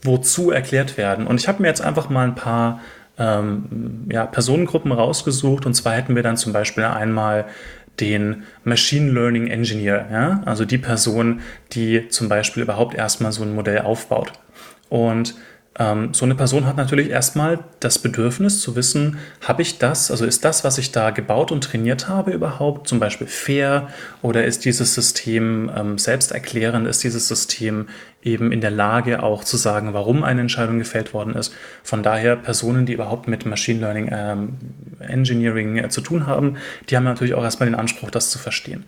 Speaker 1: wozu erklärt werden? Und ich habe mir jetzt einfach mal ein paar ähm, ja, Personengruppen rausgesucht. Und zwar hätten wir dann zum Beispiel einmal den Machine Learning Engineer, ja? also die Person, die zum Beispiel überhaupt erstmal so ein Modell aufbaut. Und ähm, so eine Person hat natürlich erstmal das Bedürfnis zu wissen, habe ich das, also ist das, was ich da gebaut und trainiert habe, überhaupt zum Beispiel fair oder ist dieses System ähm, selbsterklärend, ist dieses System eben in der Lage auch zu sagen, warum eine Entscheidung gefällt worden ist. Von daher Personen, die überhaupt mit Machine Learning ähm, Engineering äh, zu tun haben, die haben natürlich auch erstmal den Anspruch, das zu verstehen.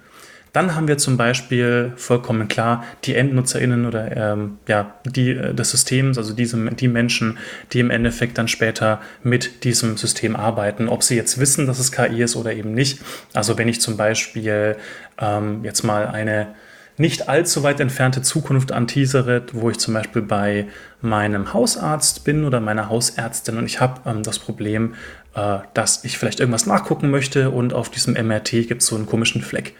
Speaker 1: Dann haben wir zum Beispiel vollkommen klar die EndnutzerInnen oder ähm, ja, die äh, des Systems, also diese, die Menschen, die im Endeffekt dann später mit diesem System arbeiten, ob sie jetzt wissen, dass es KI ist oder eben nicht. Also wenn ich zum Beispiel ähm, jetzt mal eine nicht allzu weit entfernte Zukunft anteasere, wo ich zum Beispiel bei meinem Hausarzt bin oder meiner Hausärztin und ich habe ähm, das Problem, äh, dass ich vielleicht irgendwas nachgucken möchte und auf diesem MRT gibt es so einen komischen Fleck.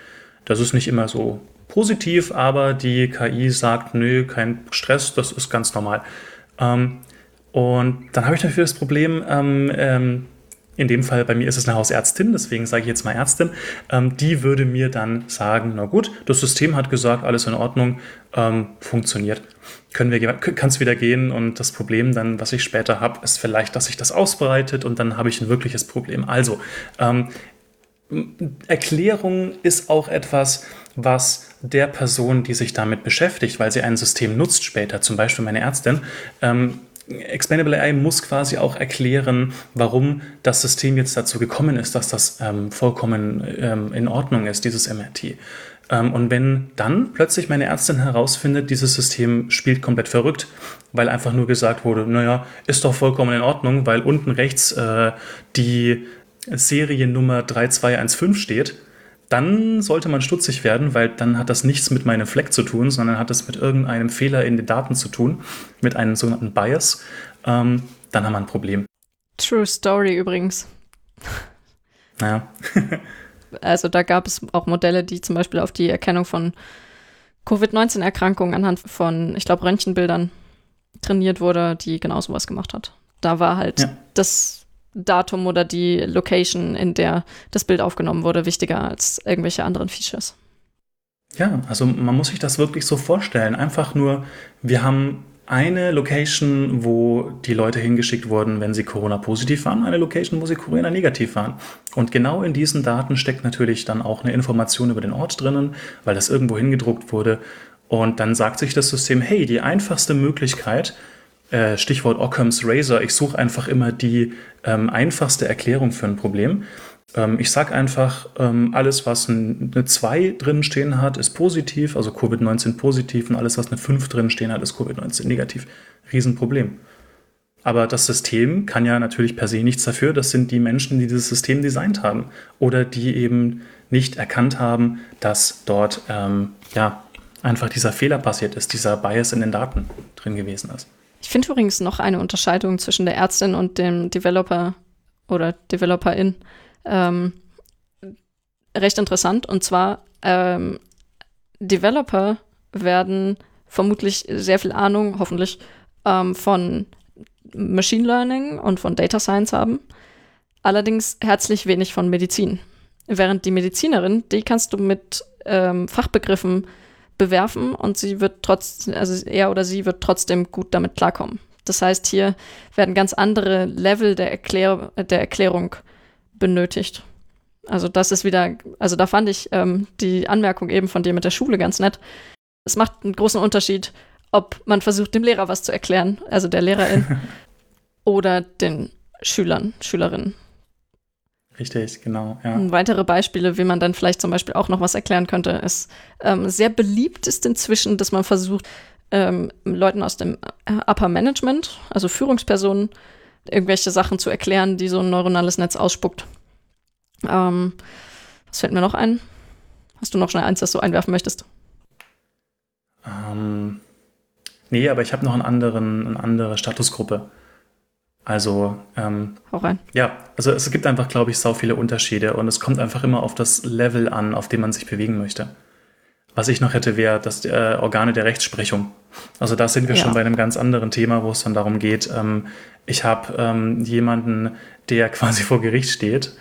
Speaker 1: Das ist nicht immer so positiv, aber die KI sagt, nö, kein Stress, das ist ganz normal. Ähm, und dann habe ich natürlich das Problem, ähm, ähm, in dem Fall bei mir ist es eine Hausärztin, deswegen sage ich jetzt mal Ärztin, ähm, die würde mir dann sagen, na gut, das System hat gesagt, alles in Ordnung, ähm, funktioniert. Können wir, kann es wieder gehen und das Problem dann, was ich später habe, ist vielleicht, dass sich das ausbreitet und dann habe ich ein wirkliches Problem. Also, ähm, Erklärung ist auch etwas, was der Person, die sich damit beschäftigt, weil sie ein System nutzt später, zum Beispiel meine Ärztin, ähm, Explainable AI muss quasi auch erklären, warum das System jetzt dazu gekommen ist, dass das ähm, vollkommen ähm, in Ordnung ist, dieses MRT. Ähm, und wenn dann plötzlich meine Ärztin herausfindet, dieses System spielt komplett verrückt, weil einfach nur gesagt wurde, naja, ist doch vollkommen in Ordnung, weil unten rechts äh, die Seriennummer 3215 steht, dann sollte man stutzig werden, weil dann hat das nichts mit meinem Fleck zu tun, sondern hat es mit irgendeinem Fehler in den Daten zu tun, mit einem sogenannten Bias. Ähm, dann haben wir ein Problem.
Speaker 2: True Story übrigens.
Speaker 1: Naja.
Speaker 2: also da gab es auch Modelle, die zum Beispiel auf die Erkennung von Covid-19-Erkrankungen anhand von, ich glaube, Röntgenbildern trainiert wurde, die genau sowas gemacht hat. Da war halt ja. das Datum oder die Location, in der das Bild aufgenommen wurde, wichtiger als irgendwelche anderen Features.
Speaker 1: Ja, also man muss sich das wirklich so vorstellen. Einfach nur, wir haben eine Location, wo die Leute hingeschickt wurden, wenn sie Corona-positiv waren, eine Location, wo sie Corona-negativ waren. Und genau in diesen Daten steckt natürlich dann auch eine Information über den Ort drinnen, weil das irgendwo hingedruckt wurde. Und dann sagt sich das System, hey, die einfachste Möglichkeit, äh, Stichwort Occam's Razor, ich suche einfach immer die ähm, einfachste Erklärung für ein Problem. Ähm, ich sage einfach, ähm, alles, was eine 2 drin stehen hat, ist positiv, also Covid-19 positiv und alles, was eine 5 drin stehen hat, ist Covid-19 negativ. Riesenproblem. Aber das System kann ja natürlich per se nichts dafür. Das sind die Menschen, die dieses System designt haben oder die eben nicht erkannt haben, dass dort ähm, ja einfach dieser Fehler passiert ist, dieser Bias in den Daten drin gewesen ist.
Speaker 2: Ich finde übrigens noch eine Unterscheidung zwischen der Ärztin und dem Developer oder Developerin ähm, recht interessant. Und zwar, ähm, Developer werden vermutlich sehr viel Ahnung, hoffentlich, ähm, von Machine Learning und von Data Science haben. Allerdings herzlich wenig von Medizin. Während die Medizinerin, die kannst du mit ähm, Fachbegriffen bewerfen und sie wird trotzdem, also er oder sie wird trotzdem gut damit klarkommen. Das heißt, hier werden ganz andere Level der, Erklär der Erklärung benötigt. Also das ist wieder, also da fand ich ähm, die Anmerkung eben von dir mit der Schule ganz nett. Es macht einen großen Unterschied, ob man versucht, dem Lehrer was zu erklären, also der Lehrerin, oder den Schülern, Schülerinnen.
Speaker 1: Richtig, genau.
Speaker 2: Ja. Weitere Beispiele, wie man dann vielleicht zum Beispiel auch noch was erklären könnte, ist ähm, sehr beliebt ist inzwischen, dass man versucht, ähm, Leuten aus dem äh, Upper Management, also Führungspersonen, irgendwelche Sachen zu erklären, die so ein neuronales Netz ausspuckt. Ähm, was fällt mir noch ein? Hast du noch schnell eins, das du einwerfen möchtest?
Speaker 1: Ähm, nee, aber ich habe noch einen anderen, eine andere Statusgruppe. Also, ähm,
Speaker 2: Hau rein.
Speaker 1: Ja, also es gibt einfach, glaube ich, sau viele Unterschiede und es kommt einfach immer auf das Level an, auf dem man sich bewegen möchte. Was ich noch hätte, wäre das äh, Organe der Rechtsprechung. Also da sind wir ja. schon bei einem ganz anderen Thema, wo es dann darum geht, ähm, ich habe ähm, jemanden, der quasi vor Gericht steht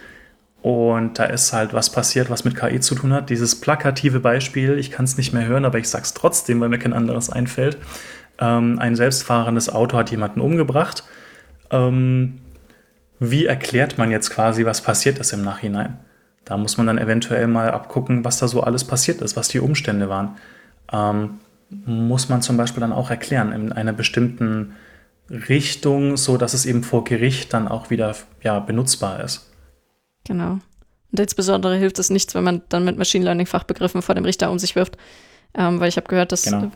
Speaker 1: und da ist halt was passiert, was mit KI zu tun hat. Dieses plakative Beispiel, ich kann es nicht mehr hören, aber ich sag's trotzdem, weil mir kein anderes einfällt. Ähm, ein selbstfahrendes Auto hat jemanden umgebracht. Ähm, wie erklärt man jetzt quasi, was passiert ist im Nachhinein? Da muss man dann eventuell mal abgucken, was da so alles passiert ist, was die Umstände waren. Ähm, muss man zum Beispiel dann auch erklären in einer bestimmten Richtung, so dass es eben vor Gericht dann auch wieder ja, benutzbar ist.
Speaker 2: Genau. Und insbesondere hilft es nichts, wenn man dann mit Machine Learning Fachbegriffen vor dem Richter um sich wirft. Ähm, weil ich habe gehört, dass genau.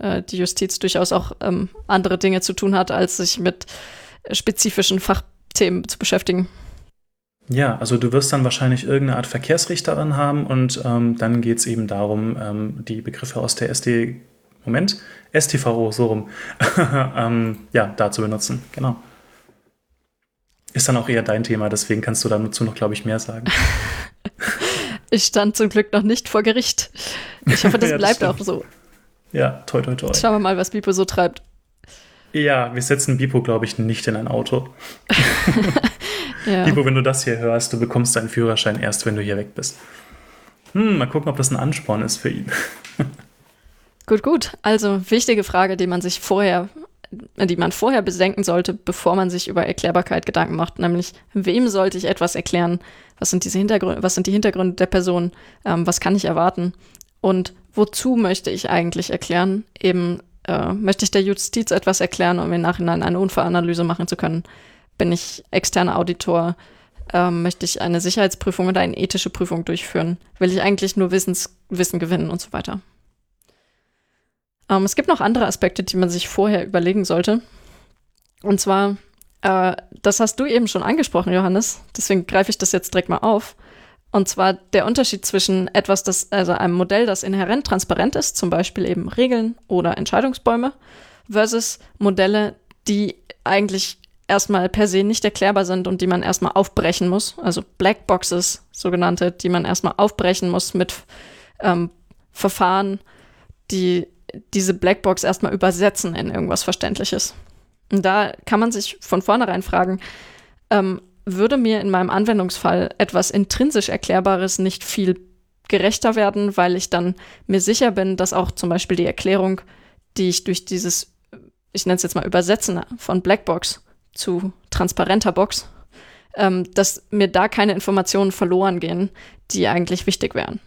Speaker 2: äh, die Justiz durchaus auch ähm, andere Dinge zu tun hat, als sich mit spezifischen Fachthemen zu beschäftigen.
Speaker 1: Ja, also du wirst dann wahrscheinlich irgendeine Art Verkehrsrichterin haben und ähm, dann geht es eben darum, ähm, die Begriffe aus der SD, Moment, STVO, so rum, ähm, ja, da zu benutzen, genau. Ist dann auch eher dein Thema, deswegen kannst du dazu noch, glaube ich, mehr sagen.
Speaker 2: ich stand zum Glück noch nicht vor Gericht. Ich hoffe, das, ja, das bleibt stimmt. auch so.
Speaker 1: Ja, toi, toi, toi.
Speaker 2: Schauen wir mal, was Bipo so treibt.
Speaker 1: Ja, wir setzen Bipo, glaube ich, nicht in ein Auto. ja. Bipo, wenn du das hier hörst, du bekommst deinen Führerschein erst, wenn du hier weg bist. Hm, mal gucken, ob das ein Ansporn ist für ihn.
Speaker 2: gut, gut. Also wichtige Frage, die man sich vorher die man vorher besenken sollte, bevor man sich über Erklärbarkeit Gedanken macht, nämlich wem sollte ich etwas erklären? Was sind diese Hintergründe, was sind die Hintergründe der Person? Ähm, was kann ich erwarten? Und wozu möchte ich eigentlich erklären? Eben äh, möchte ich der Justiz etwas erklären, um im Nachhinein eine Unfallanalyse machen zu können? Bin ich externer Auditor? Ähm, möchte ich eine Sicherheitsprüfung oder eine ethische Prüfung durchführen? Will ich eigentlich nur Wissens Wissen gewinnen und so weiter? Ähm, es gibt noch andere Aspekte, die man sich vorher überlegen sollte. Und zwar, äh, das hast du eben schon angesprochen, Johannes, deswegen greife ich das jetzt direkt mal auf. Und zwar der Unterschied zwischen etwas, das, also einem Modell, das inhärent transparent ist, zum Beispiel eben Regeln oder Entscheidungsbäume, versus Modelle, die eigentlich erstmal per se nicht erklärbar sind und die man erstmal aufbrechen muss. Also Blackboxes, sogenannte, die man erstmal aufbrechen muss mit ähm, Verfahren, die diese Blackbox erstmal übersetzen in irgendwas Verständliches. Und da kann man sich von vornherein fragen, ähm, würde mir in meinem Anwendungsfall etwas intrinsisch Erklärbares nicht viel gerechter werden, weil ich dann mir sicher bin, dass auch zum Beispiel die Erklärung, die ich durch dieses, ich nenne es jetzt mal Übersetzen von Blackbox zu transparenter Box, ähm, dass mir da keine Informationen verloren gehen, die eigentlich wichtig wären.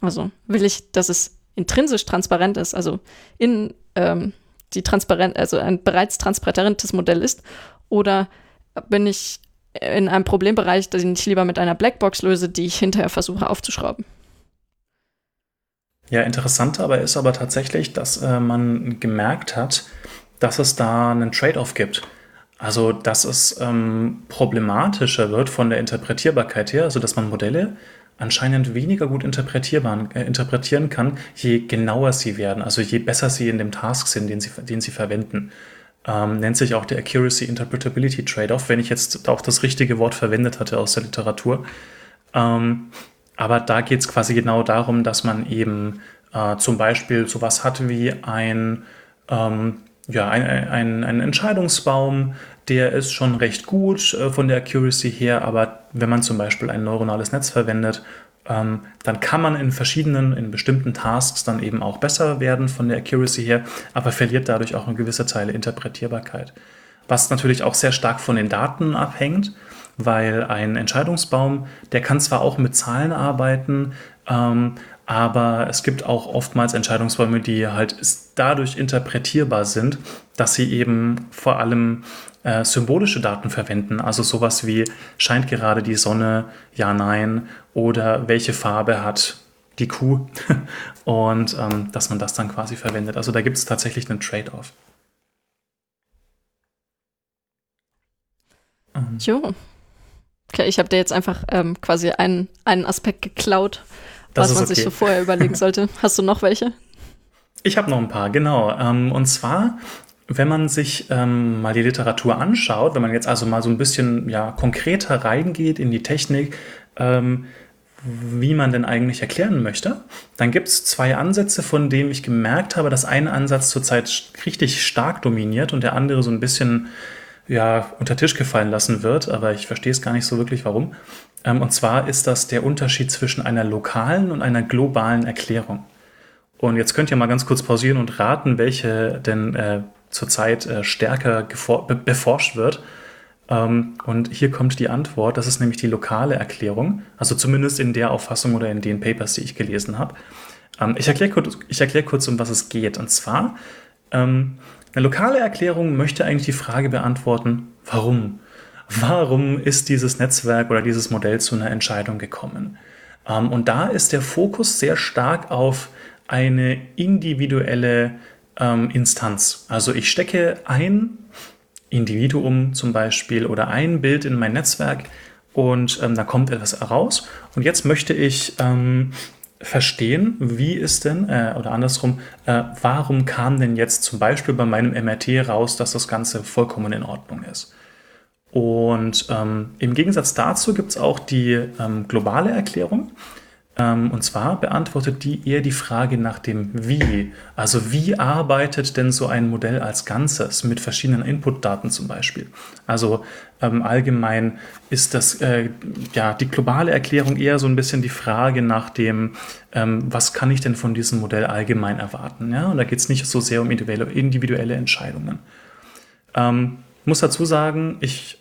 Speaker 2: Also will ich, dass es intrinsisch transparent ist, also in ähm, die transparent, also ein bereits transparentes Modell ist, oder bin ich in einem Problembereich, den ich lieber mit einer Blackbox löse, die ich hinterher versuche aufzuschrauben.
Speaker 1: Ja, interessant aber ist aber tatsächlich, dass äh, man gemerkt hat, dass es da einen Trade-off gibt. Also, dass es ähm, problematischer wird von der Interpretierbarkeit her, also dass man Modelle anscheinend weniger gut interpretierbar, äh, interpretieren kann, je genauer sie werden, also je besser sie in dem Task sind, den sie, den sie verwenden ähm, nennt sich auch der Accuracy Interpretability Trade-off, wenn ich jetzt auch das richtige Wort verwendet hatte aus der Literatur. Ähm, aber da geht es quasi genau darum, dass man eben äh, zum Beispiel sowas hat wie ein, ähm, ja, ein, ein, ein Entscheidungsbaum, der ist schon recht gut äh, von der Accuracy her, aber wenn man zum Beispiel ein neuronales Netz verwendet dann kann man in verschiedenen, in bestimmten Tasks dann eben auch besser werden von der Accuracy her, aber verliert dadurch auch eine gewisse Teile Interpretierbarkeit. Was natürlich auch sehr stark von den Daten abhängt, weil ein Entscheidungsbaum, der kann zwar auch mit Zahlen arbeiten, ähm, aber es gibt auch oftmals Entscheidungsbäume, die halt dadurch interpretierbar sind, dass sie eben vor allem äh, symbolische Daten verwenden. Also sowas wie scheint gerade die Sonne, ja, nein, oder welche Farbe hat die Kuh und ähm, dass man das dann quasi verwendet. Also da gibt es tatsächlich einen Trade-off.
Speaker 2: Ähm. Jo. Okay, ich habe dir jetzt einfach ähm, quasi einen, einen Aspekt geklaut, was man okay. sich so vorher überlegen sollte. Hast du noch welche?
Speaker 1: Ich habe noch ein paar, genau. Ähm, und zwar wenn man sich ähm, mal die Literatur anschaut, wenn man jetzt also mal so ein bisschen ja, konkreter reingeht in die Technik, ähm, wie man denn eigentlich erklären möchte, dann gibt es zwei Ansätze, von denen ich gemerkt habe, dass ein Ansatz zurzeit richtig stark dominiert und der andere so ein bisschen ja, unter Tisch gefallen lassen wird, aber ich verstehe es gar nicht so wirklich, warum. Ähm, und zwar ist das der Unterschied zwischen einer lokalen und einer globalen Erklärung. Und jetzt könnt ihr mal ganz kurz pausieren und raten, welche denn äh, zurzeit äh, stärker beforscht wird. Ähm, und hier kommt die Antwort, das ist nämlich die lokale Erklärung, also zumindest in der Auffassung oder in den Papers, die ich gelesen habe. Ähm, ich erkläre kurz, erklär kurz, um was es geht. Und zwar, ähm, eine lokale Erklärung möchte eigentlich die Frage beantworten, warum? Warum ist dieses Netzwerk oder dieses Modell zu einer Entscheidung gekommen? Ähm, und da ist der Fokus sehr stark auf eine individuelle ähm, Instanz. Also ich stecke ein Individuum zum Beispiel oder ein Bild in mein Netzwerk und ähm, da kommt etwas heraus. Und jetzt möchte ich ähm, verstehen, wie ist denn, äh, oder andersrum, äh, warum kam denn jetzt zum Beispiel bei meinem MRT raus, dass das Ganze vollkommen in Ordnung ist. Und ähm, im Gegensatz dazu gibt es auch die ähm, globale Erklärung. Ähm, und zwar beantwortet die eher die Frage nach dem Wie. Also wie arbeitet denn so ein Modell als Ganzes mit verschiedenen Inputdaten zum Beispiel? Also ähm, allgemein ist das äh, ja die globale Erklärung eher so ein bisschen die Frage nach dem, ähm, was kann ich denn von diesem Modell allgemein erwarten? Ja? Und da geht es nicht so sehr um individuelle, individuelle Entscheidungen. Ähm, muss dazu sagen, ich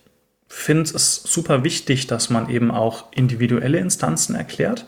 Speaker 1: finde es super wichtig, dass man eben auch individuelle Instanzen erklärt.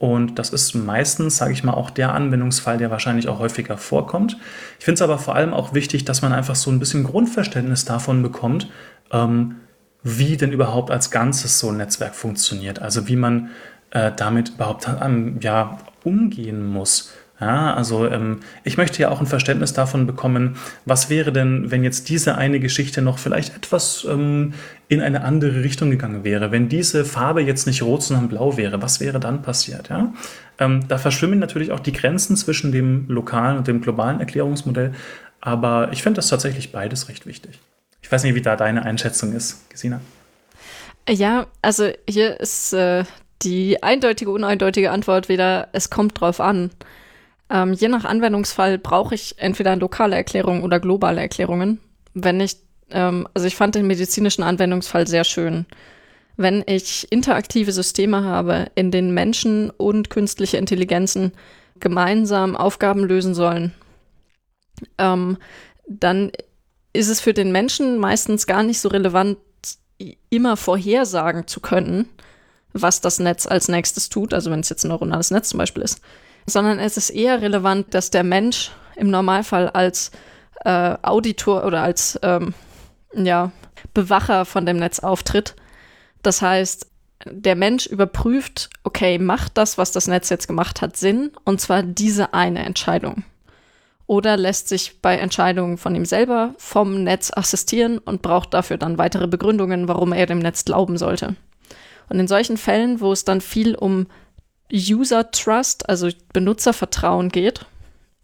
Speaker 1: Und das ist meistens, sage ich mal, auch der Anwendungsfall, der wahrscheinlich auch häufiger vorkommt. Ich finde es aber vor allem auch wichtig, dass man einfach so ein bisschen Grundverständnis davon bekommt, ähm, wie denn überhaupt als Ganzes so ein Netzwerk funktioniert. Also wie man äh, damit überhaupt ähm, ja, umgehen muss. Ja, also ähm, ich möchte ja auch ein Verständnis davon bekommen, was wäre denn, wenn jetzt diese eine Geschichte noch vielleicht etwas ähm, in eine andere Richtung gegangen wäre, wenn diese Farbe jetzt nicht rot, sondern blau wäre, was wäre dann passiert? Ja? Ähm, da verschwimmen natürlich auch die Grenzen zwischen dem lokalen und dem globalen Erklärungsmodell, aber ich finde das tatsächlich beides recht wichtig. Ich weiß nicht, wie da deine Einschätzung ist, Gesina.
Speaker 2: Ja, also hier ist äh, die eindeutige, uneindeutige Antwort wieder, es kommt drauf an. Ähm, je nach Anwendungsfall brauche ich entweder lokale Erklärungen oder globale Erklärungen. Wenn ich, ähm, also ich fand den medizinischen Anwendungsfall sehr schön. Wenn ich interaktive Systeme habe, in denen Menschen und künstliche Intelligenzen gemeinsam Aufgaben lösen sollen, ähm, dann ist es für den Menschen meistens gar nicht so relevant, immer vorhersagen zu können, was das Netz als nächstes tut, also wenn es jetzt ein neuronales Netz zum Beispiel ist, sondern es ist eher relevant, dass der Mensch im Normalfall als äh, Auditor oder als ähm, ja, Bewacher von dem Netz auftritt. Das heißt, der Mensch überprüft, okay, macht das, was das Netz jetzt gemacht hat, Sinn? Und zwar diese eine Entscheidung. Oder lässt sich bei Entscheidungen von ihm selber vom Netz assistieren und braucht dafür dann weitere Begründungen, warum er dem Netz glauben sollte. Und in solchen Fällen, wo es dann viel um User Trust, also Benutzervertrauen geht,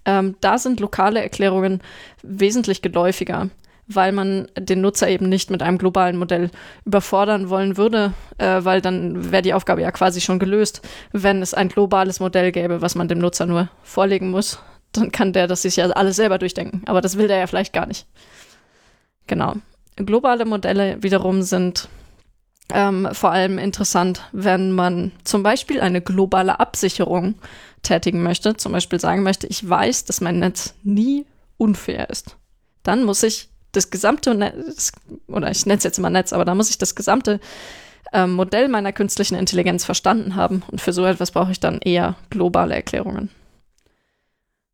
Speaker 2: ähm, da sind lokale Erklärungen wesentlich geläufiger, weil man den Nutzer eben nicht mit einem globalen Modell überfordern wollen würde, äh, weil dann wäre die Aufgabe ja quasi schon gelöst. Wenn es ein globales Modell gäbe, was man dem Nutzer nur vorlegen muss, dann kann der das sich ja alles selber durchdenken. Aber das will der ja vielleicht gar nicht. Genau. Globale Modelle wiederum sind ähm, vor allem interessant, wenn man zum Beispiel eine globale Absicherung tätigen möchte, zum Beispiel sagen möchte, ich weiß, dass mein Netz nie unfair ist. Dann muss ich das gesamte Netz, oder ich nenne es jetzt immer Netz, aber da muss ich das gesamte ähm, Modell meiner künstlichen Intelligenz verstanden haben. Und für so etwas brauche ich dann eher globale Erklärungen.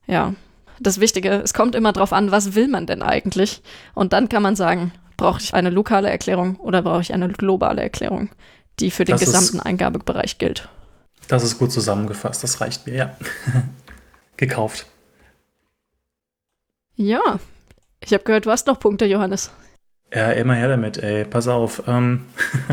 Speaker 2: Ja, das Wichtige, es kommt immer darauf an, was will man denn eigentlich? Und dann kann man sagen, Brauche ich eine lokale Erklärung oder brauche ich eine globale Erklärung, die für den das gesamten ist, Eingabebereich gilt?
Speaker 1: Das ist gut zusammengefasst, das reicht mir, ja. Gekauft.
Speaker 2: Ja, ich habe gehört, du hast noch Punkte, Johannes.
Speaker 1: Ja, immer her damit, ey, pass auf. Ähm,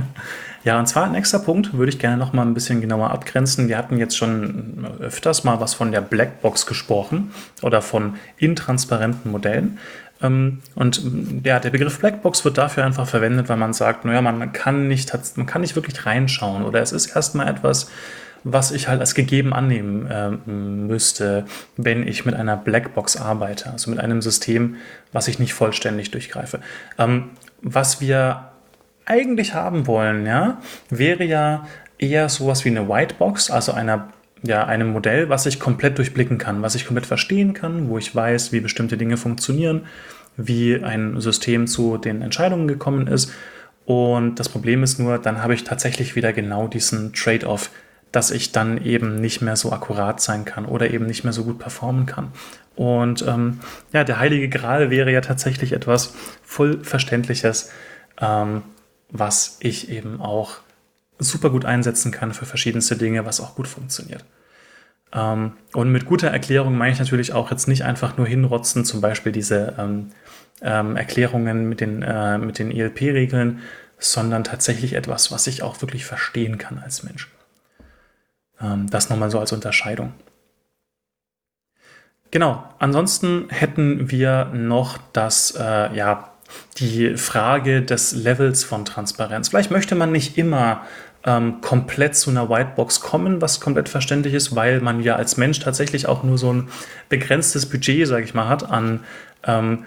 Speaker 1: ja, und zwar ein extra Punkt würde ich gerne noch mal ein bisschen genauer abgrenzen. Wir hatten jetzt schon öfters mal was von der Blackbox gesprochen oder von intransparenten Modellen. Ähm, und ja, der Begriff Blackbox wird dafür einfach verwendet, weil man sagt, naja, man kann nicht, man kann nicht wirklich reinschauen oder es ist erstmal etwas, was ich halt als gegeben annehmen äh, müsste, wenn ich mit einer Blackbox arbeite, also mit einem System, was ich nicht vollständig durchgreife. Ähm, was wir eigentlich haben wollen, ja, wäre ja eher sowas wie eine Whitebox, also einer ja, einem Modell, was ich komplett durchblicken kann, was ich komplett verstehen kann, wo ich weiß, wie bestimmte Dinge funktionieren, wie ein System zu den Entscheidungen gekommen ist. Und das Problem ist nur, dann habe ich tatsächlich wieder genau diesen Trade-off, dass ich dann eben nicht mehr so akkurat sein kann oder eben nicht mehr so gut performen kann. Und ähm, ja, der heilige Gral wäre ja tatsächlich etwas vollverständliches, ähm, was ich eben auch super gut einsetzen kann für verschiedenste Dinge, was auch gut funktioniert. Ähm, und mit guter Erklärung meine ich natürlich auch jetzt nicht einfach nur hinrotzen, zum Beispiel diese ähm, ähm, Erklärungen mit den, äh, den ELP-Regeln, sondern tatsächlich etwas, was ich auch wirklich verstehen kann als Mensch. Ähm, das nochmal so als Unterscheidung. Genau, ansonsten hätten wir noch das, äh, ja, die Frage des Levels von Transparenz. Vielleicht möchte man nicht immer ähm, komplett zu einer Whitebox kommen, was komplett verständlich ist, weil man ja als Mensch tatsächlich auch nur so ein begrenztes Budget, sage ich mal, hat an ähm,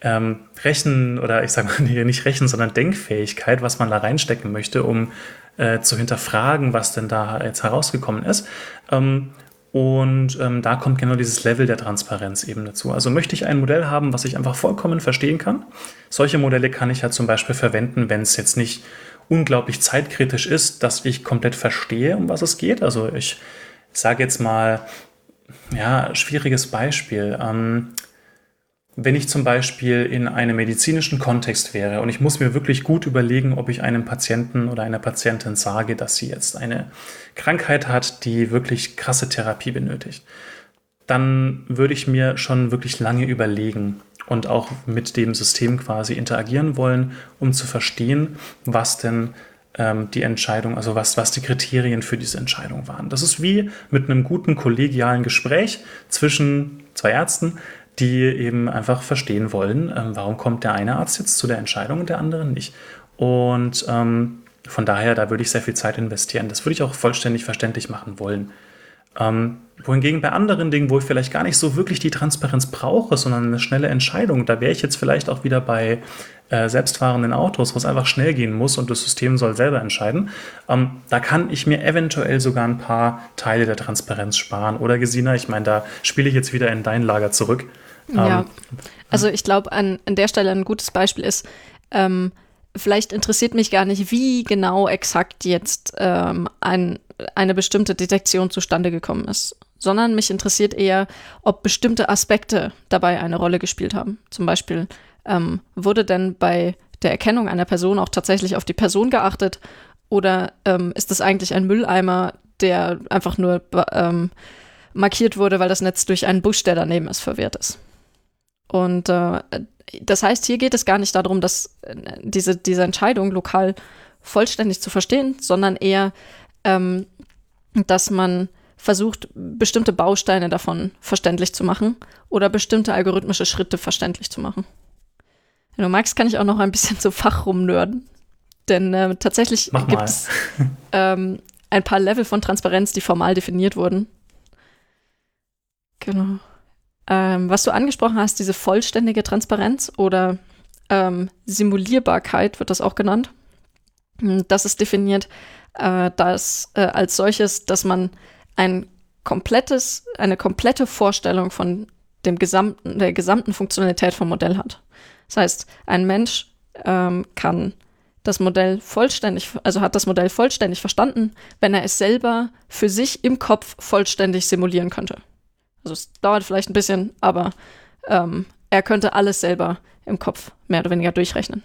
Speaker 1: ähm, Rechen oder ich sage mal nicht Rechen, sondern Denkfähigkeit, was man da reinstecken möchte, um äh, zu hinterfragen, was denn da jetzt herausgekommen ist. Ähm, und ähm, da kommt genau dieses Level der Transparenz eben dazu. Also möchte ich ein Modell haben, was ich einfach vollkommen verstehen kann. Solche Modelle kann ich ja zum Beispiel verwenden, wenn es jetzt nicht unglaublich zeitkritisch ist, dass ich komplett verstehe, um was es geht. Also ich sage jetzt mal, ja, schwieriges Beispiel. Ähm, wenn ich zum Beispiel in einem medizinischen Kontext wäre und ich muss mir wirklich gut überlegen, ob ich einem Patienten oder einer Patientin sage, dass sie jetzt eine Krankheit hat, die wirklich krasse Therapie benötigt. dann würde ich mir schon wirklich lange überlegen und auch mit dem System quasi interagieren wollen, um zu verstehen, was denn ähm, die Entscheidung, also was, was die Kriterien für diese Entscheidung waren. Das ist wie mit einem guten kollegialen Gespräch zwischen zwei Ärzten, die eben einfach verstehen wollen, ähm, warum kommt der eine Arzt jetzt zu der Entscheidung und der andere nicht. Und ähm, von daher, da würde ich sehr viel Zeit investieren. Das würde ich auch vollständig verständlich machen wollen. Ähm, wohingegen bei anderen Dingen, wo ich vielleicht gar nicht so wirklich die Transparenz brauche, sondern eine schnelle Entscheidung, da wäre ich jetzt vielleicht auch wieder bei äh, selbstfahrenden Autos, wo es einfach schnell gehen muss und das System soll selber entscheiden. Ähm, da kann ich mir eventuell sogar ein paar Teile der Transparenz sparen. Oder Gesina, ich meine, da spiele ich jetzt wieder in dein Lager zurück.
Speaker 2: Ja, ähm, also ich glaube, an, an der Stelle ein gutes Beispiel ist, ähm, vielleicht interessiert mich gar nicht, wie genau exakt jetzt ähm, ein, eine bestimmte Detektion zustande gekommen ist, sondern mich interessiert eher, ob bestimmte Aspekte dabei eine Rolle gespielt haben. Zum Beispiel, ähm, wurde denn bei der Erkennung einer Person auch tatsächlich auf die Person geachtet oder ähm, ist das eigentlich ein Mülleimer, der einfach nur ähm, markiert wurde, weil das Netz durch einen Busch, der daneben ist, verwehrt ist? Und äh, das heißt, hier geht es gar nicht darum, dass äh, diese, diese Entscheidung lokal vollständig zu verstehen, sondern eher, ähm, dass man versucht, bestimmte Bausteine davon verständlich zu machen oder bestimmte algorithmische Schritte verständlich zu machen. Wenn du magst, kann ich auch noch ein bisschen zu Fach rumnörden. Denn äh, tatsächlich gibt es ähm, ein paar Level von Transparenz, die formal definiert wurden. Genau. Ähm, was du angesprochen hast, diese vollständige Transparenz oder ähm, Simulierbarkeit wird das auch genannt. Hm, das ist definiert äh, dass, äh, als solches, dass man ein komplettes, eine komplette Vorstellung von dem gesamten, der gesamten Funktionalität vom Modell hat. Das heißt, ein Mensch ähm, kann das Modell vollständig, also hat das Modell vollständig verstanden, wenn er es selber für sich im Kopf vollständig simulieren könnte. Also es dauert vielleicht ein bisschen, aber ähm, er könnte alles selber im Kopf mehr oder weniger durchrechnen.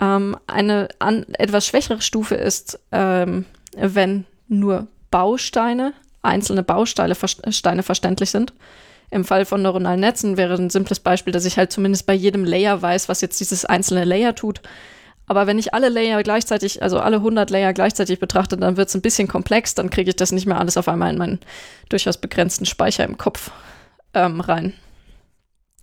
Speaker 2: Ähm, eine an, etwas schwächere Stufe ist, ähm, wenn nur Bausteine, einzelne Bausteine Steine verständlich sind. Im Fall von neuronalen Netzen wäre ein simples Beispiel, dass ich halt zumindest bei jedem Layer weiß, was jetzt dieses einzelne Layer tut. Aber wenn ich alle Layer gleichzeitig, also alle 100 Layer gleichzeitig betrachte, dann wird es ein bisschen komplex, dann kriege ich das nicht mehr alles auf einmal in meinen durchaus begrenzten Speicher im Kopf ähm, rein.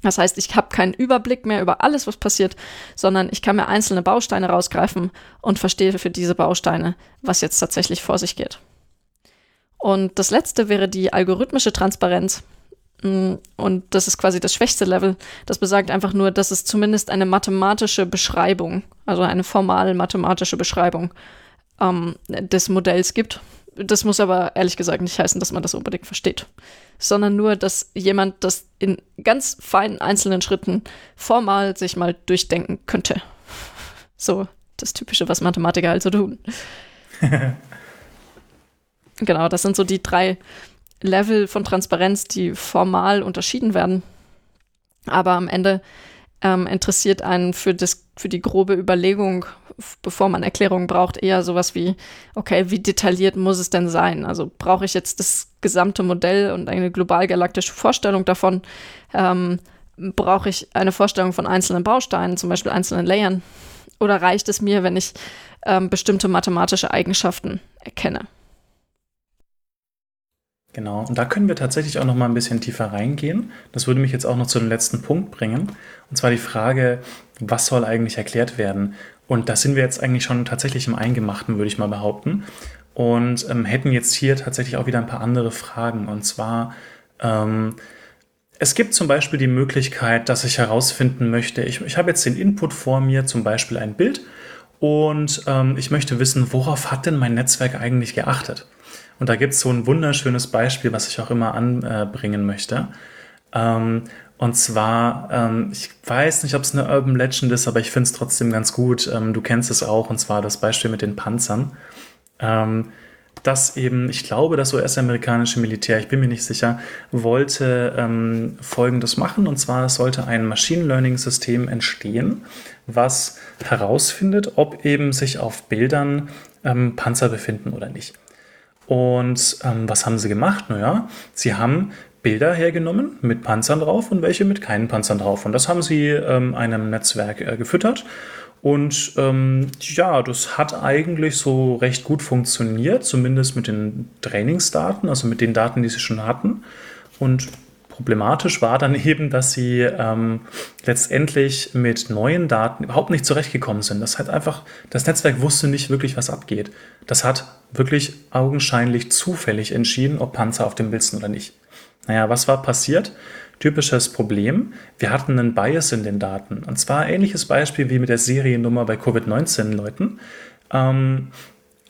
Speaker 2: Das heißt, ich habe keinen Überblick mehr über alles, was passiert, sondern ich kann mir einzelne Bausteine rausgreifen und verstehe für diese Bausteine, was jetzt tatsächlich vor sich geht. Und das letzte wäre die algorithmische Transparenz. Mm, und das ist quasi das schwächste Level. Das besagt einfach nur, dass es zumindest eine mathematische Beschreibung, also eine formal mathematische Beschreibung ähm, des Modells gibt. Das muss aber ehrlich gesagt nicht heißen, dass man das unbedingt versteht, sondern nur, dass jemand das in ganz feinen einzelnen Schritten formal sich mal durchdenken könnte. So das Typische, was Mathematiker also tun. genau, das sind so die drei Level von Transparenz, die formal unterschieden werden. Aber am Ende ähm, interessiert einen für, das, für die grobe Überlegung, bevor man Erklärungen braucht, eher sowas wie, okay, wie detailliert muss es denn sein? Also brauche ich jetzt das gesamte Modell und eine global galaktische Vorstellung davon? Ähm, brauche ich eine Vorstellung von einzelnen Bausteinen, zum Beispiel einzelnen Layern? Oder reicht es mir, wenn ich ähm, bestimmte mathematische Eigenschaften erkenne?
Speaker 1: Genau, und da können wir tatsächlich auch noch mal ein bisschen tiefer reingehen. Das würde mich jetzt auch noch zu dem letzten Punkt bringen. Und zwar die Frage, was soll eigentlich erklärt werden? Und da sind wir jetzt eigentlich schon tatsächlich im Eingemachten, würde ich mal behaupten. Und ähm, hätten jetzt hier tatsächlich auch wieder ein paar andere Fragen. Und zwar, ähm, es gibt zum Beispiel die Möglichkeit, dass ich herausfinden möchte, ich, ich habe jetzt den Input vor mir, zum Beispiel ein Bild, und ähm, ich möchte wissen, worauf hat denn mein Netzwerk eigentlich geachtet? Und da gibt es so ein wunderschönes Beispiel, was ich auch immer anbringen möchte. Ähm, und zwar, ähm, ich weiß nicht, ob es eine Urban Legend ist, aber ich finde es trotzdem ganz gut. Ähm, du kennst es auch, und zwar das Beispiel mit den Panzern. Ähm, dass eben, ich glaube, das US-amerikanische Militär, ich bin mir nicht sicher, wollte ähm, Folgendes machen. Und zwar sollte ein Machine Learning-System entstehen, was herausfindet, ob eben sich auf Bildern ähm, Panzer befinden oder nicht. Und ähm, was haben sie gemacht? Naja, sie haben Bilder hergenommen mit Panzern drauf und welche mit keinen Panzern drauf. Und das haben sie ähm, einem Netzwerk äh, gefüttert. Und ähm, ja, das hat eigentlich so recht gut funktioniert, zumindest mit den Trainingsdaten, also mit den Daten, die sie schon hatten. Und problematisch war dann eben, dass sie ähm, letztendlich mit neuen Daten überhaupt nicht zurechtgekommen sind. Das hat einfach, das Netzwerk wusste nicht wirklich, was abgeht. Das hat wirklich augenscheinlich zufällig entschieden, ob Panzer auf dem Bild sind oder nicht. Naja, was war passiert? Typisches Problem, wir hatten einen Bias in den Daten. Und zwar ähnliches Beispiel wie mit der Seriennummer bei Covid-19-Leuten. Ähm,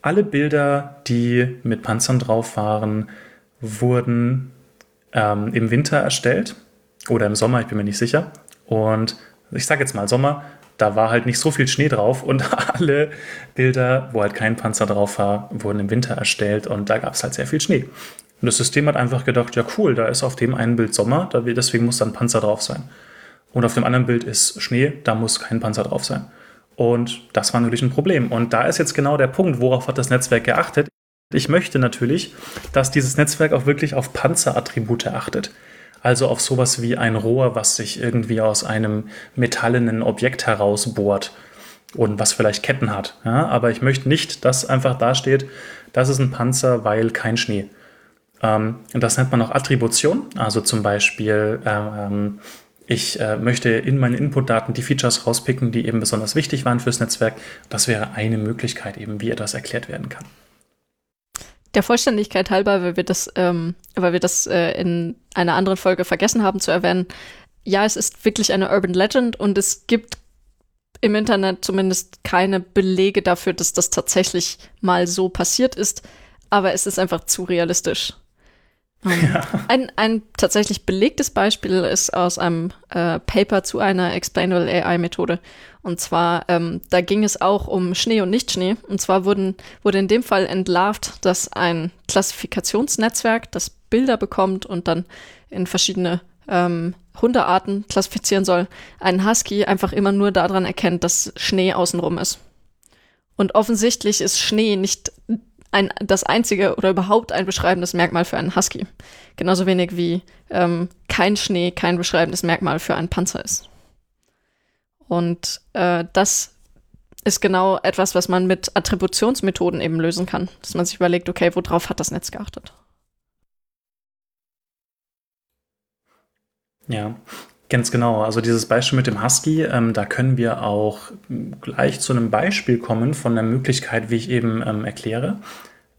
Speaker 1: alle Bilder, die mit Panzern drauf waren, wurden ähm, im Winter erstellt oder im Sommer, ich bin mir nicht sicher. Und ich sage jetzt mal Sommer, da war halt nicht so viel Schnee drauf und alle Bilder, wo halt kein Panzer drauf war, wurden im Winter erstellt und da gab es halt sehr viel Schnee. Und das System hat einfach gedacht, ja cool, da ist auf dem einen Bild Sommer, deswegen muss da ein Panzer drauf sein. Und auf dem anderen Bild ist Schnee, da muss kein Panzer drauf sein. Und das war natürlich ein Problem. Und da ist jetzt genau der Punkt, worauf hat das Netzwerk geachtet? Ich möchte natürlich, dass dieses Netzwerk auch wirklich auf Panzerattribute achtet. Also auf sowas wie ein Rohr, was sich irgendwie aus einem metallenen Objekt herausbohrt und was vielleicht Ketten hat. Ja, aber ich möchte nicht, dass einfach da steht, das ist ein Panzer, weil kein Schnee. Ähm, das nennt man auch Attribution. Also zum Beispiel, ähm, ich äh, möchte in meinen Inputdaten die Features rauspicken, die eben besonders wichtig waren fürs Netzwerk. Das wäre eine Möglichkeit, eben wie etwas erklärt werden kann.
Speaker 2: Der Vollständigkeit halber, weil wir das, ähm, weil wir das äh, in einer anderen Folge vergessen haben zu erwähnen, ja, es ist wirklich eine Urban Legend und es gibt im Internet zumindest keine Belege dafür, dass das tatsächlich mal so passiert ist, aber es ist einfach zu realistisch. Ja. Ein, ein tatsächlich belegtes Beispiel ist aus einem äh, Paper zu einer Explainable AI-Methode. Und zwar, ähm, da ging es auch um Schnee und Nicht-Schnee. Und zwar wurden, wurde in dem Fall entlarvt, dass ein Klassifikationsnetzwerk, das Bilder bekommt und dann in verschiedene ähm, Hundearten klassifizieren soll, ein Husky einfach immer nur daran erkennt, dass Schnee außenrum ist. Und offensichtlich ist Schnee nicht ein, das einzige oder überhaupt ein beschreibendes Merkmal für einen Husky. Genauso wenig wie ähm, kein Schnee kein beschreibendes Merkmal für einen Panzer ist. Und äh, das ist genau etwas, was man mit Attributionsmethoden eben lösen kann. Dass man sich überlegt, okay, worauf hat das Netz geachtet?
Speaker 1: Ja, Ganz genau. Also dieses Beispiel mit dem Husky, ähm, da können wir auch gleich zu einem Beispiel kommen von der Möglichkeit, wie ich eben ähm, erkläre.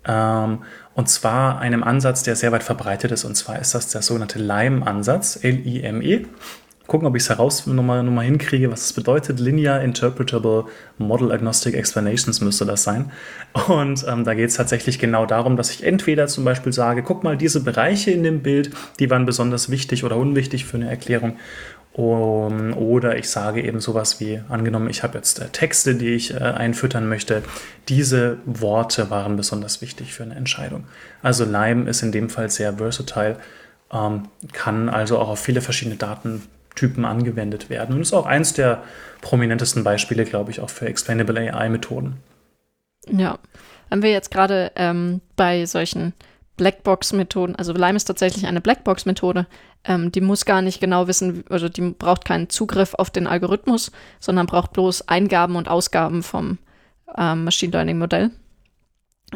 Speaker 1: Ähm, und zwar einem Ansatz, der sehr weit verbreitet ist. Und zwar ist das der sogenannte Lime-Ansatz, L-I-M-E gucken, ob ich es heraus nochmal, nochmal hinkriege, was es bedeutet. Linear Interpretable Model Agnostic Explanations müsste das sein. Und ähm, da geht es tatsächlich genau darum, dass ich entweder zum Beispiel sage, guck mal, diese Bereiche in dem Bild, die waren besonders wichtig oder unwichtig für eine Erklärung. Um, oder ich sage eben sowas wie, angenommen, ich habe jetzt äh, Texte, die ich äh, einfüttern möchte. Diese Worte waren besonders wichtig für eine Entscheidung. Also Lime ist in dem Fall sehr versatile, ähm, kann also auch auf viele verschiedene Daten Typen angewendet werden. Und ist auch eins der prominentesten Beispiele, glaube ich, auch für Explainable AI-Methoden.
Speaker 2: Ja, wenn wir jetzt gerade ähm, bei solchen Blackbox-Methoden, also Lime ist tatsächlich eine Blackbox-Methode, ähm, die muss gar nicht genau wissen, also die braucht keinen Zugriff auf den Algorithmus, sondern braucht bloß Eingaben und Ausgaben vom ähm, Machine Learning-Modell.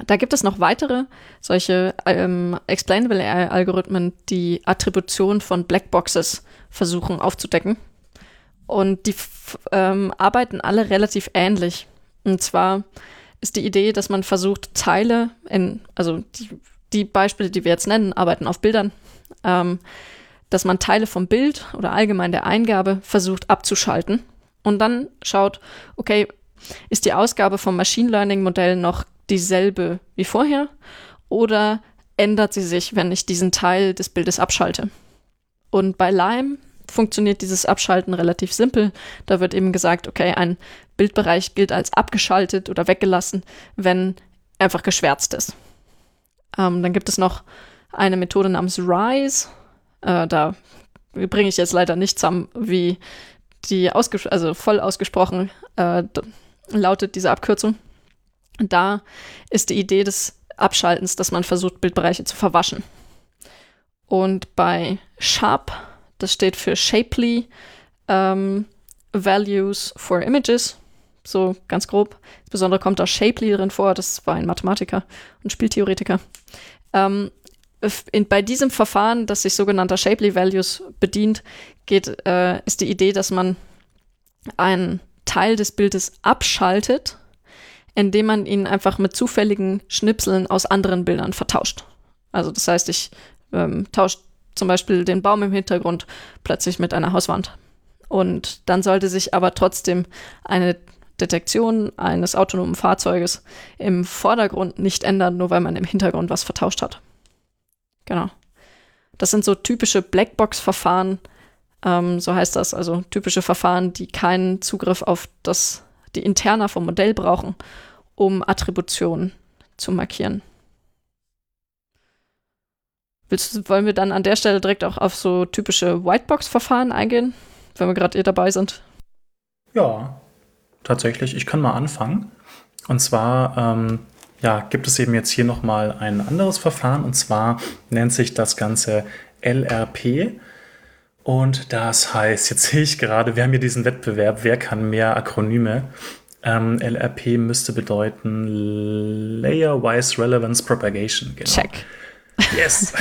Speaker 2: Da gibt es noch weitere solche ähm, Explainable AI-Algorithmen, die Attribution von Blackboxes versuchen aufzudecken. Und die ähm, arbeiten alle relativ ähnlich. Und zwar ist die Idee, dass man versucht, Teile in, also die, die Beispiele, die wir jetzt nennen, arbeiten auf Bildern, ähm, dass man Teile vom Bild oder allgemein der Eingabe versucht abzuschalten und dann schaut, okay, ist die Ausgabe vom Machine Learning Modell noch dieselbe wie vorher oder ändert sie sich, wenn ich diesen Teil des Bildes abschalte? Und bei Lime funktioniert dieses Abschalten relativ simpel. Da wird eben gesagt, okay, ein Bildbereich gilt als abgeschaltet oder weggelassen, wenn einfach geschwärzt ist. Ähm, dann gibt es noch eine Methode namens Rise. Äh, da bringe ich jetzt leider nicht zusammen, wie die ausges also voll ausgesprochen äh, lautet diese Abkürzung. Da ist die Idee des Abschaltens, dass man versucht, Bildbereiche zu verwaschen. Und bei Sharp, das steht für Shapely ähm, Values for Images, so ganz grob. Insbesondere kommt da Shapely drin vor, das war ein Mathematiker und Spieltheoretiker. Ähm, in, bei diesem Verfahren, das sich sogenannter Shapely Values bedient, geht, äh, ist die Idee, dass man einen Teil des Bildes abschaltet, indem man ihn einfach mit zufälligen Schnipseln aus anderen Bildern vertauscht. Also das heißt, ich ähm, tausche zum Beispiel den Baum im Hintergrund plötzlich mit einer Hauswand. Und dann sollte sich aber trotzdem eine Detektion eines autonomen Fahrzeuges im Vordergrund nicht ändern, nur weil man im Hintergrund was vertauscht hat. Genau. Das sind so typische Blackbox-Verfahren, ähm, so heißt das, also typische Verfahren, die keinen Zugriff auf das, die Interna vom Modell brauchen, um Attributionen zu markieren. Willst, wollen wir dann an der Stelle direkt auch auf so typische Whitebox-Verfahren eingehen, wenn wir gerade eh dabei sind?
Speaker 1: Ja, tatsächlich. Ich kann mal anfangen. Und zwar ähm, ja, gibt es eben jetzt hier nochmal ein anderes Verfahren. Und zwar nennt sich das Ganze LRP. Und das heißt, jetzt sehe ich gerade, wir haben hier diesen Wettbewerb, wer kann mehr Akronyme. Ähm, LRP müsste bedeuten Layer-Wise Relevance Propagation.
Speaker 2: Genau. Check.
Speaker 1: Yes.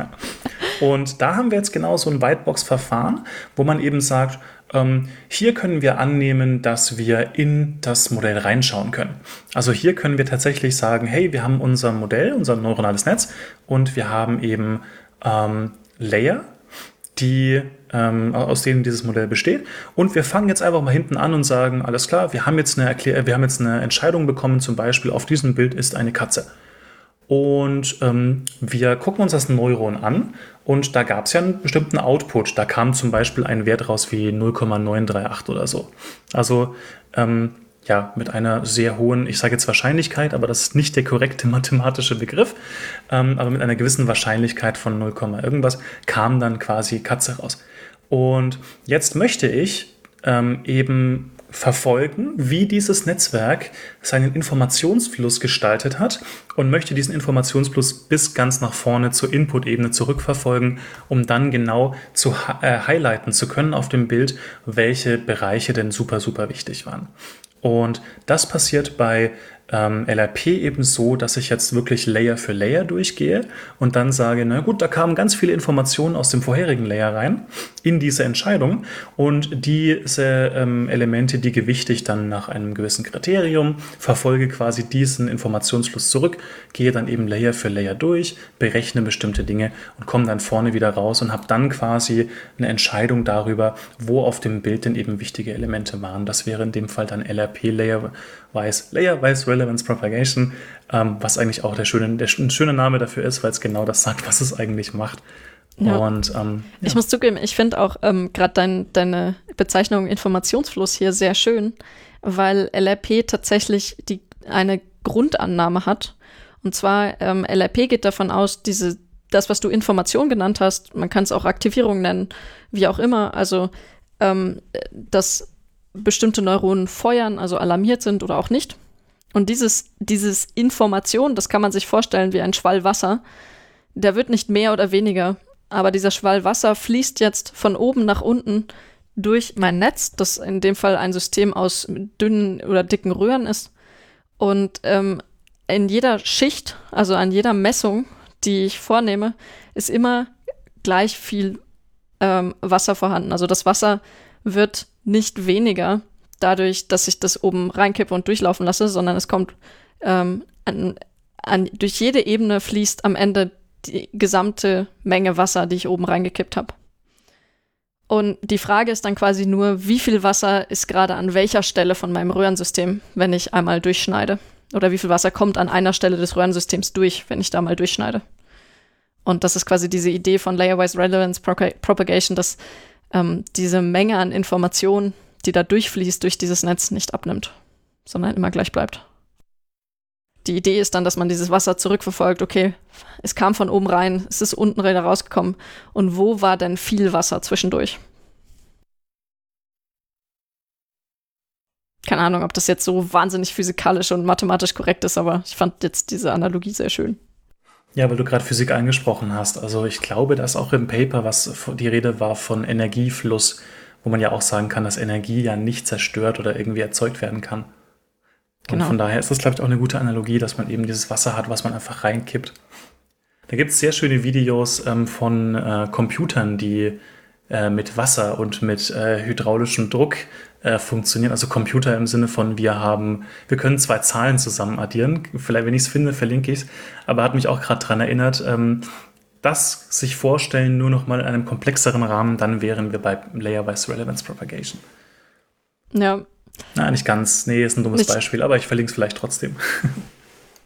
Speaker 1: und da haben wir jetzt genau so ein Whitebox-Verfahren, wo man eben sagt, ähm, hier können wir annehmen, dass wir in das Modell reinschauen können. Also hier können wir tatsächlich sagen, hey, wir haben unser Modell, unser neuronales Netz und wir haben eben ähm, Layer, die ähm, aus denen dieses Modell besteht. Und wir fangen jetzt einfach mal hinten an und sagen, alles klar, wir haben jetzt eine, Erklär wir haben jetzt eine Entscheidung bekommen, zum Beispiel auf diesem Bild ist eine Katze. Und ähm, wir gucken uns das Neuron an und da gab es ja einen bestimmten Output. Da kam zum Beispiel ein Wert raus wie 0,938 oder so. Also ähm, ja, mit einer sehr hohen, ich sage jetzt Wahrscheinlichkeit, aber das ist nicht der korrekte mathematische Begriff, ähm, aber mit einer gewissen Wahrscheinlichkeit von 0, irgendwas kam dann quasi Katze raus. Und jetzt möchte ich ähm, eben verfolgen, wie dieses Netzwerk seinen Informationsfluss gestaltet hat und möchte diesen Informationsfluss bis ganz nach vorne zur Input-Ebene zurückverfolgen, um dann genau zu äh, highlighten zu können auf dem Bild, welche Bereiche denn super, super wichtig waren. Und das passiert bei ähm, LRP eben so, dass ich jetzt wirklich Layer für Layer durchgehe und dann sage, na gut, da kamen ganz viele Informationen aus dem vorherigen Layer rein in diese Entscheidung und diese ähm, Elemente, die gewichte ich dann nach einem gewissen Kriterium, verfolge quasi diesen Informationsfluss zurück, gehe dann eben Layer für Layer durch, berechne bestimmte Dinge und komme dann vorne wieder raus und habe dann quasi eine Entscheidung darüber, wo auf dem Bild denn eben wichtige Elemente waren. Das wäre in dem Fall dann LRP Layer Wise, Layer Wise Relevance Propagation, ähm, was eigentlich auch der schöne, der schöne Name dafür ist, weil es genau das sagt, was es eigentlich macht.
Speaker 2: Ja. Und, ähm, ja. Ich muss zugeben, ich finde auch ähm, gerade dein, deine Bezeichnung Informationsfluss hier sehr schön, weil LRP tatsächlich die, eine Grundannahme hat. Und zwar, ähm, LRP geht davon aus, diese, das, was du Information genannt hast, man kann es auch Aktivierung nennen, wie auch immer, also ähm, dass bestimmte Neuronen feuern, also alarmiert sind oder auch nicht. Und dieses, dieses Information, das kann man sich vorstellen wie ein Schwall Wasser, der wird nicht mehr oder weniger, aber dieser Schwall Wasser fließt jetzt von oben nach unten durch mein Netz, das in dem Fall ein System aus dünnen oder dicken Röhren ist. Und ähm, in jeder Schicht, also an jeder Messung, die ich vornehme, ist immer gleich viel ähm, Wasser vorhanden. Also das Wasser wird nicht weniger dadurch, dass ich das oben reinkippe und durchlaufen lasse, sondern es kommt ähm, an, an, durch jede Ebene fließt am Ende die gesamte Menge Wasser, die ich oben reingekippt habe. Und die Frage ist dann quasi nur, wie viel Wasser ist gerade an welcher Stelle von meinem Röhrensystem, wenn ich einmal durchschneide? Oder wie viel Wasser kommt an einer Stelle des Röhrensystems durch, wenn ich da mal durchschneide? Und das ist quasi diese Idee von Layer-Wise Relevance Propagation, dass ähm, diese Menge an Informationen, die da durchfließt durch dieses Netz, nicht abnimmt, sondern immer gleich bleibt. Die Idee ist dann, dass man dieses Wasser zurückverfolgt. Okay, es kam von oben rein, es ist unten wieder rausgekommen. Und wo war denn viel Wasser zwischendurch? Keine Ahnung, ob das jetzt so wahnsinnig physikalisch und mathematisch korrekt ist, aber ich fand jetzt diese Analogie sehr schön.
Speaker 1: Ja, weil du gerade Physik angesprochen hast. Also ich glaube, dass auch im Paper, was die Rede war von Energiefluss, wo man ja auch sagen kann, dass Energie ja nicht zerstört oder irgendwie erzeugt werden kann. Und genau. von daher ist das, glaube ich, auch eine gute Analogie, dass man eben dieses Wasser hat, was man einfach reinkippt. Da gibt es sehr schöne Videos ähm, von äh, Computern, die äh, mit Wasser und mit äh, hydraulischem Druck äh, funktionieren. Also Computer im Sinne von, wir haben, wir können zwei Zahlen zusammen addieren. Vielleicht, wenn ich es finde, verlinke ich es. Aber hat mich auch gerade daran erinnert, ähm, das sich vorstellen, nur noch mal in einem komplexeren Rahmen, dann wären wir bei Layer-Wise Relevance Propagation.
Speaker 2: Ja.
Speaker 1: Na, nicht ganz. Nee, ist ein dummes nicht. Beispiel, aber ich verlinke es vielleicht trotzdem.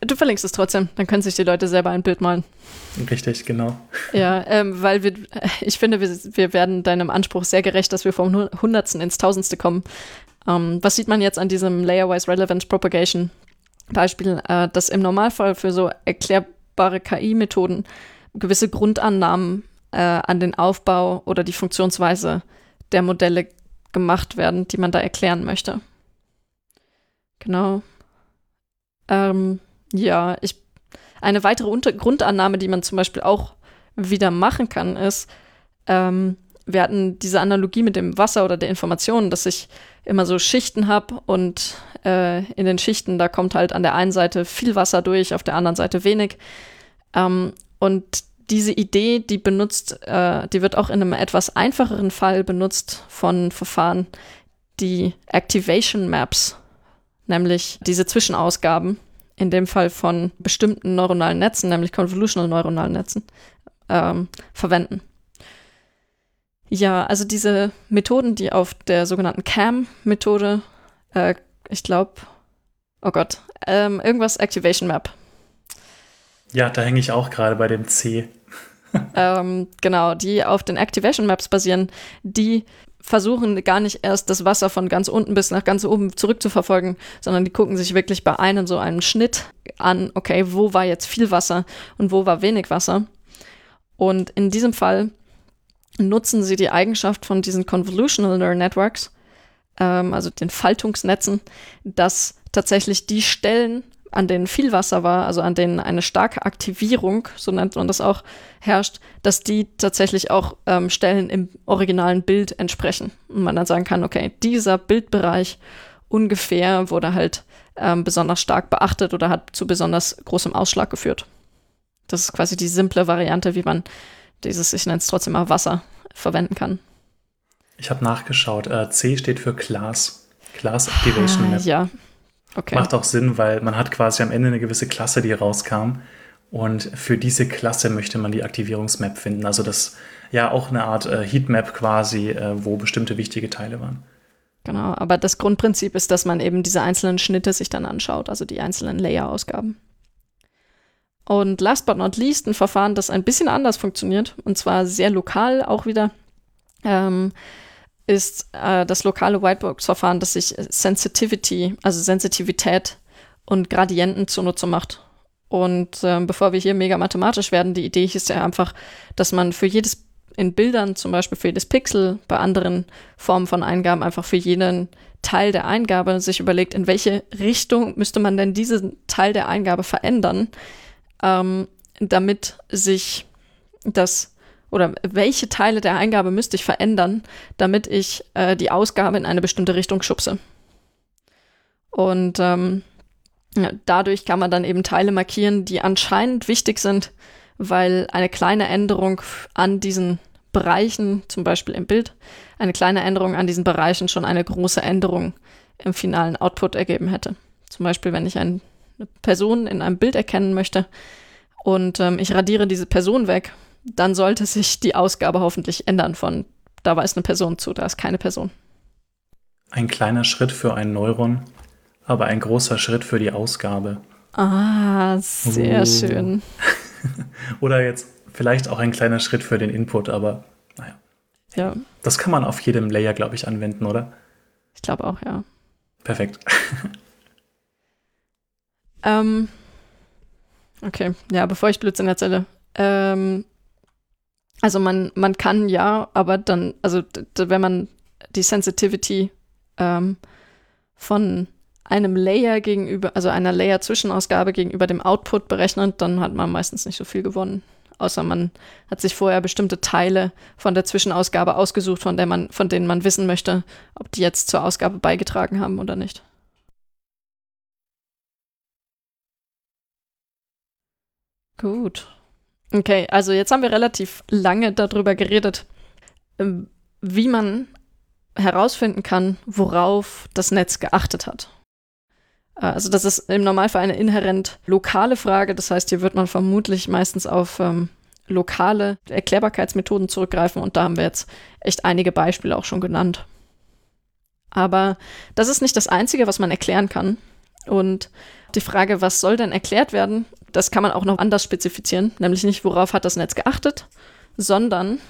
Speaker 2: Du verlinkst es trotzdem, dann können sich die Leute selber ein Bild malen.
Speaker 1: Richtig, genau.
Speaker 2: Ja, ähm, weil wir, ich finde, wir, wir werden deinem Anspruch sehr gerecht, dass wir vom Hundertsten ins Tausendste kommen. Ähm, was sieht man jetzt an diesem Layer-Wise Relevance Propagation Beispiel, äh, dass im Normalfall für so erklärbare KI-Methoden gewisse Grundannahmen äh, an den Aufbau oder die Funktionsweise der Modelle gemacht werden, die man da erklären möchte. Genau. Ähm, ja, ich, eine weitere Unter Grundannahme, die man zum Beispiel auch wieder machen kann, ist, ähm, wir hatten diese Analogie mit dem Wasser oder der Information, dass ich immer so Schichten habe und äh, in den Schichten, da kommt halt an der einen Seite viel Wasser durch, auf der anderen Seite wenig. Ähm, und diese Idee, die benutzt, äh, die wird auch in einem etwas einfacheren Fall benutzt von Verfahren, die Activation Maps, nämlich diese Zwischenausgaben, in dem Fall von bestimmten neuronalen Netzen, nämlich Convolutional neuronalen Netzen, ähm, verwenden. Ja, also diese Methoden, die auf der sogenannten CAM-Methode, äh, ich glaube, oh Gott, ähm, irgendwas Activation Map.
Speaker 1: Ja, da hänge ich auch gerade bei dem C.
Speaker 2: ähm, genau, die auf den Activation Maps basieren, die versuchen gar nicht erst das Wasser von ganz unten bis nach ganz oben zurückzuverfolgen, sondern die gucken sich wirklich bei einem so einen Schnitt an, okay, wo war jetzt viel Wasser und wo war wenig Wasser. Und in diesem Fall nutzen sie die Eigenschaft von diesen Convolutional Neural Networks, ähm, also den Faltungsnetzen, dass tatsächlich die Stellen, an denen viel Wasser war, also an denen eine starke Aktivierung, so nennt man das auch, herrscht, dass die tatsächlich auch ähm, Stellen im originalen Bild entsprechen. Und man dann sagen kann, okay, dieser Bildbereich ungefähr wurde halt ähm, besonders stark beachtet oder hat zu besonders großem Ausschlag geführt. Das ist quasi die simple Variante, wie man dieses, ich nenne es trotzdem mal Wasser, verwenden kann.
Speaker 1: Ich habe nachgeschaut. Äh, C steht für Class. Class Activation
Speaker 2: Map. Ja,
Speaker 1: Okay. Macht auch Sinn, weil man hat quasi am Ende eine gewisse Klasse, die rauskam. Und für diese Klasse möchte man die Aktivierungsmap finden. Also das ja auch eine Art äh, Heatmap quasi, äh, wo bestimmte wichtige Teile waren.
Speaker 2: Genau, aber das Grundprinzip ist, dass man eben diese einzelnen Schnitte sich dann anschaut, also die einzelnen Layer-Ausgaben. Und last but not least ein Verfahren, das ein bisschen anders funktioniert, und zwar sehr lokal auch wieder. Ähm, ist äh, das lokale Whitebox-Verfahren, das sich Sensitivity, also Sensitivität und Gradienten zunutze macht. Und äh, bevor wir hier mega mathematisch werden, die Idee ist ja einfach, dass man für jedes in Bildern, zum Beispiel für jedes Pixel, bei anderen Formen von Eingaben einfach für jeden Teil der Eingabe sich überlegt, in welche Richtung müsste man denn diesen Teil der Eingabe verändern, ähm, damit sich das oder welche Teile der Eingabe müsste ich verändern, damit ich äh, die Ausgabe in eine bestimmte Richtung schubse. Und ähm, ja, dadurch kann man dann eben Teile markieren, die anscheinend wichtig sind, weil eine kleine Änderung an diesen Bereichen, zum Beispiel im Bild, eine kleine Änderung an diesen Bereichen schon eine große Änderung im finalen Output ergeben hätte. Zum Beispiel, wenn ich eine Person in einem Bild erkennen möchte und ähm, ich radiere diese Person weg, dann sollte sich die Ausgabe hoffentlich ändern von da war es eine Person zu, da ist keine Person.
Speaker 1: Ein kleiner Schritt für ein Neuron, aber ein großer Schritt für die Ausgabe.
Speaker 2: Ah, sehr uh. schön.
Speaker 1: Oder jetzt vielleicht auch ein kleiner Schritt für den Input, aber naja.
Speaker 2: Ja.
Speaker 1: Das kann man auf jedem Layer, glaube ich, anwenden, oder?
Speaker 2: Ich glaube auch, ja.
Speaker 1: Perfekt.
Speaker 2: ähm, okay, ja, bevor ich Blödsinn erzähle. Ähm, also man, man kann ja, aber dann, also wenn man die Sensitivity ähm, von einem Layer gegenüber, also einer Layer-Zwischenausgabe gegenüber dem Output berechnet, dann hat man meistens nicht so viel gewonnen. Außer man hat sich vorher bestimmte Teile von der Zwischenausgabe ausgesucht, von, der man, von denen man wissen möchte, ob die jetzt zur Ausgabe beigetragen haben oder nicht. Gut. Okay, also jetzt haben wir relativ lange darüber geredet, ähm, wie man herausfinden kann, worauf das Netz geachtet hat. Äh, also das ist im Normalfall eine inhärent lokale Frage. Das heißt, hier wird man vermutlich meistens auf ähm, lokale Erklärbarkeitsmethoden zurückgreifen und da haben wir jetzt echt einige Beispiele auch schon genannt. Aber das ist nicht das Einzige, was man erklären kann. Und die Frage, was soll denn erklärt werden, das kann man auch noch anders spezifizieren, nämlich nicht, worauf hat das Netz geachtet, sondern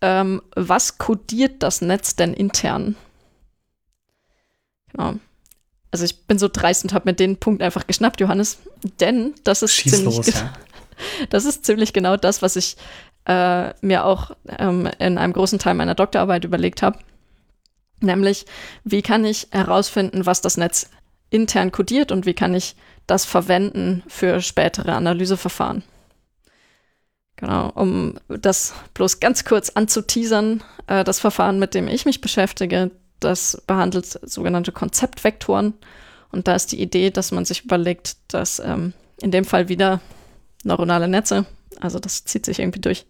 Speaker 2: ähm, was kodiert das Netz denn intern? Genau. Also ich bin so dreist und habe mir den Punkt einfach geschnappt, Johannes, denn das ist
Speaker 1: Schieß
Speaker 2: ziemlich,
Speaker 1: los, ja.
Speaker 2: das ist ziemlich genau das, was ich äh, mir auch ähm, in einem großen Teil meiner Doktorarbeit überlegt habe. Nämlich, wie kann ich herausfinden, was das Netz intern kodiert und wie kann ich das verwenden für spätere Analyseverfahren. Genau, um das bloß ganz kurz anzuteasern, äh, das Verfahren, mit dem ich mich beschäftige, das behandelt sogenannte Konzeptvektoren. Und da ist die Idee, dass man sich überlegt, dass ähm, in dem Fall wieder neuronale Netze, also das zieht sich irgendwie durch,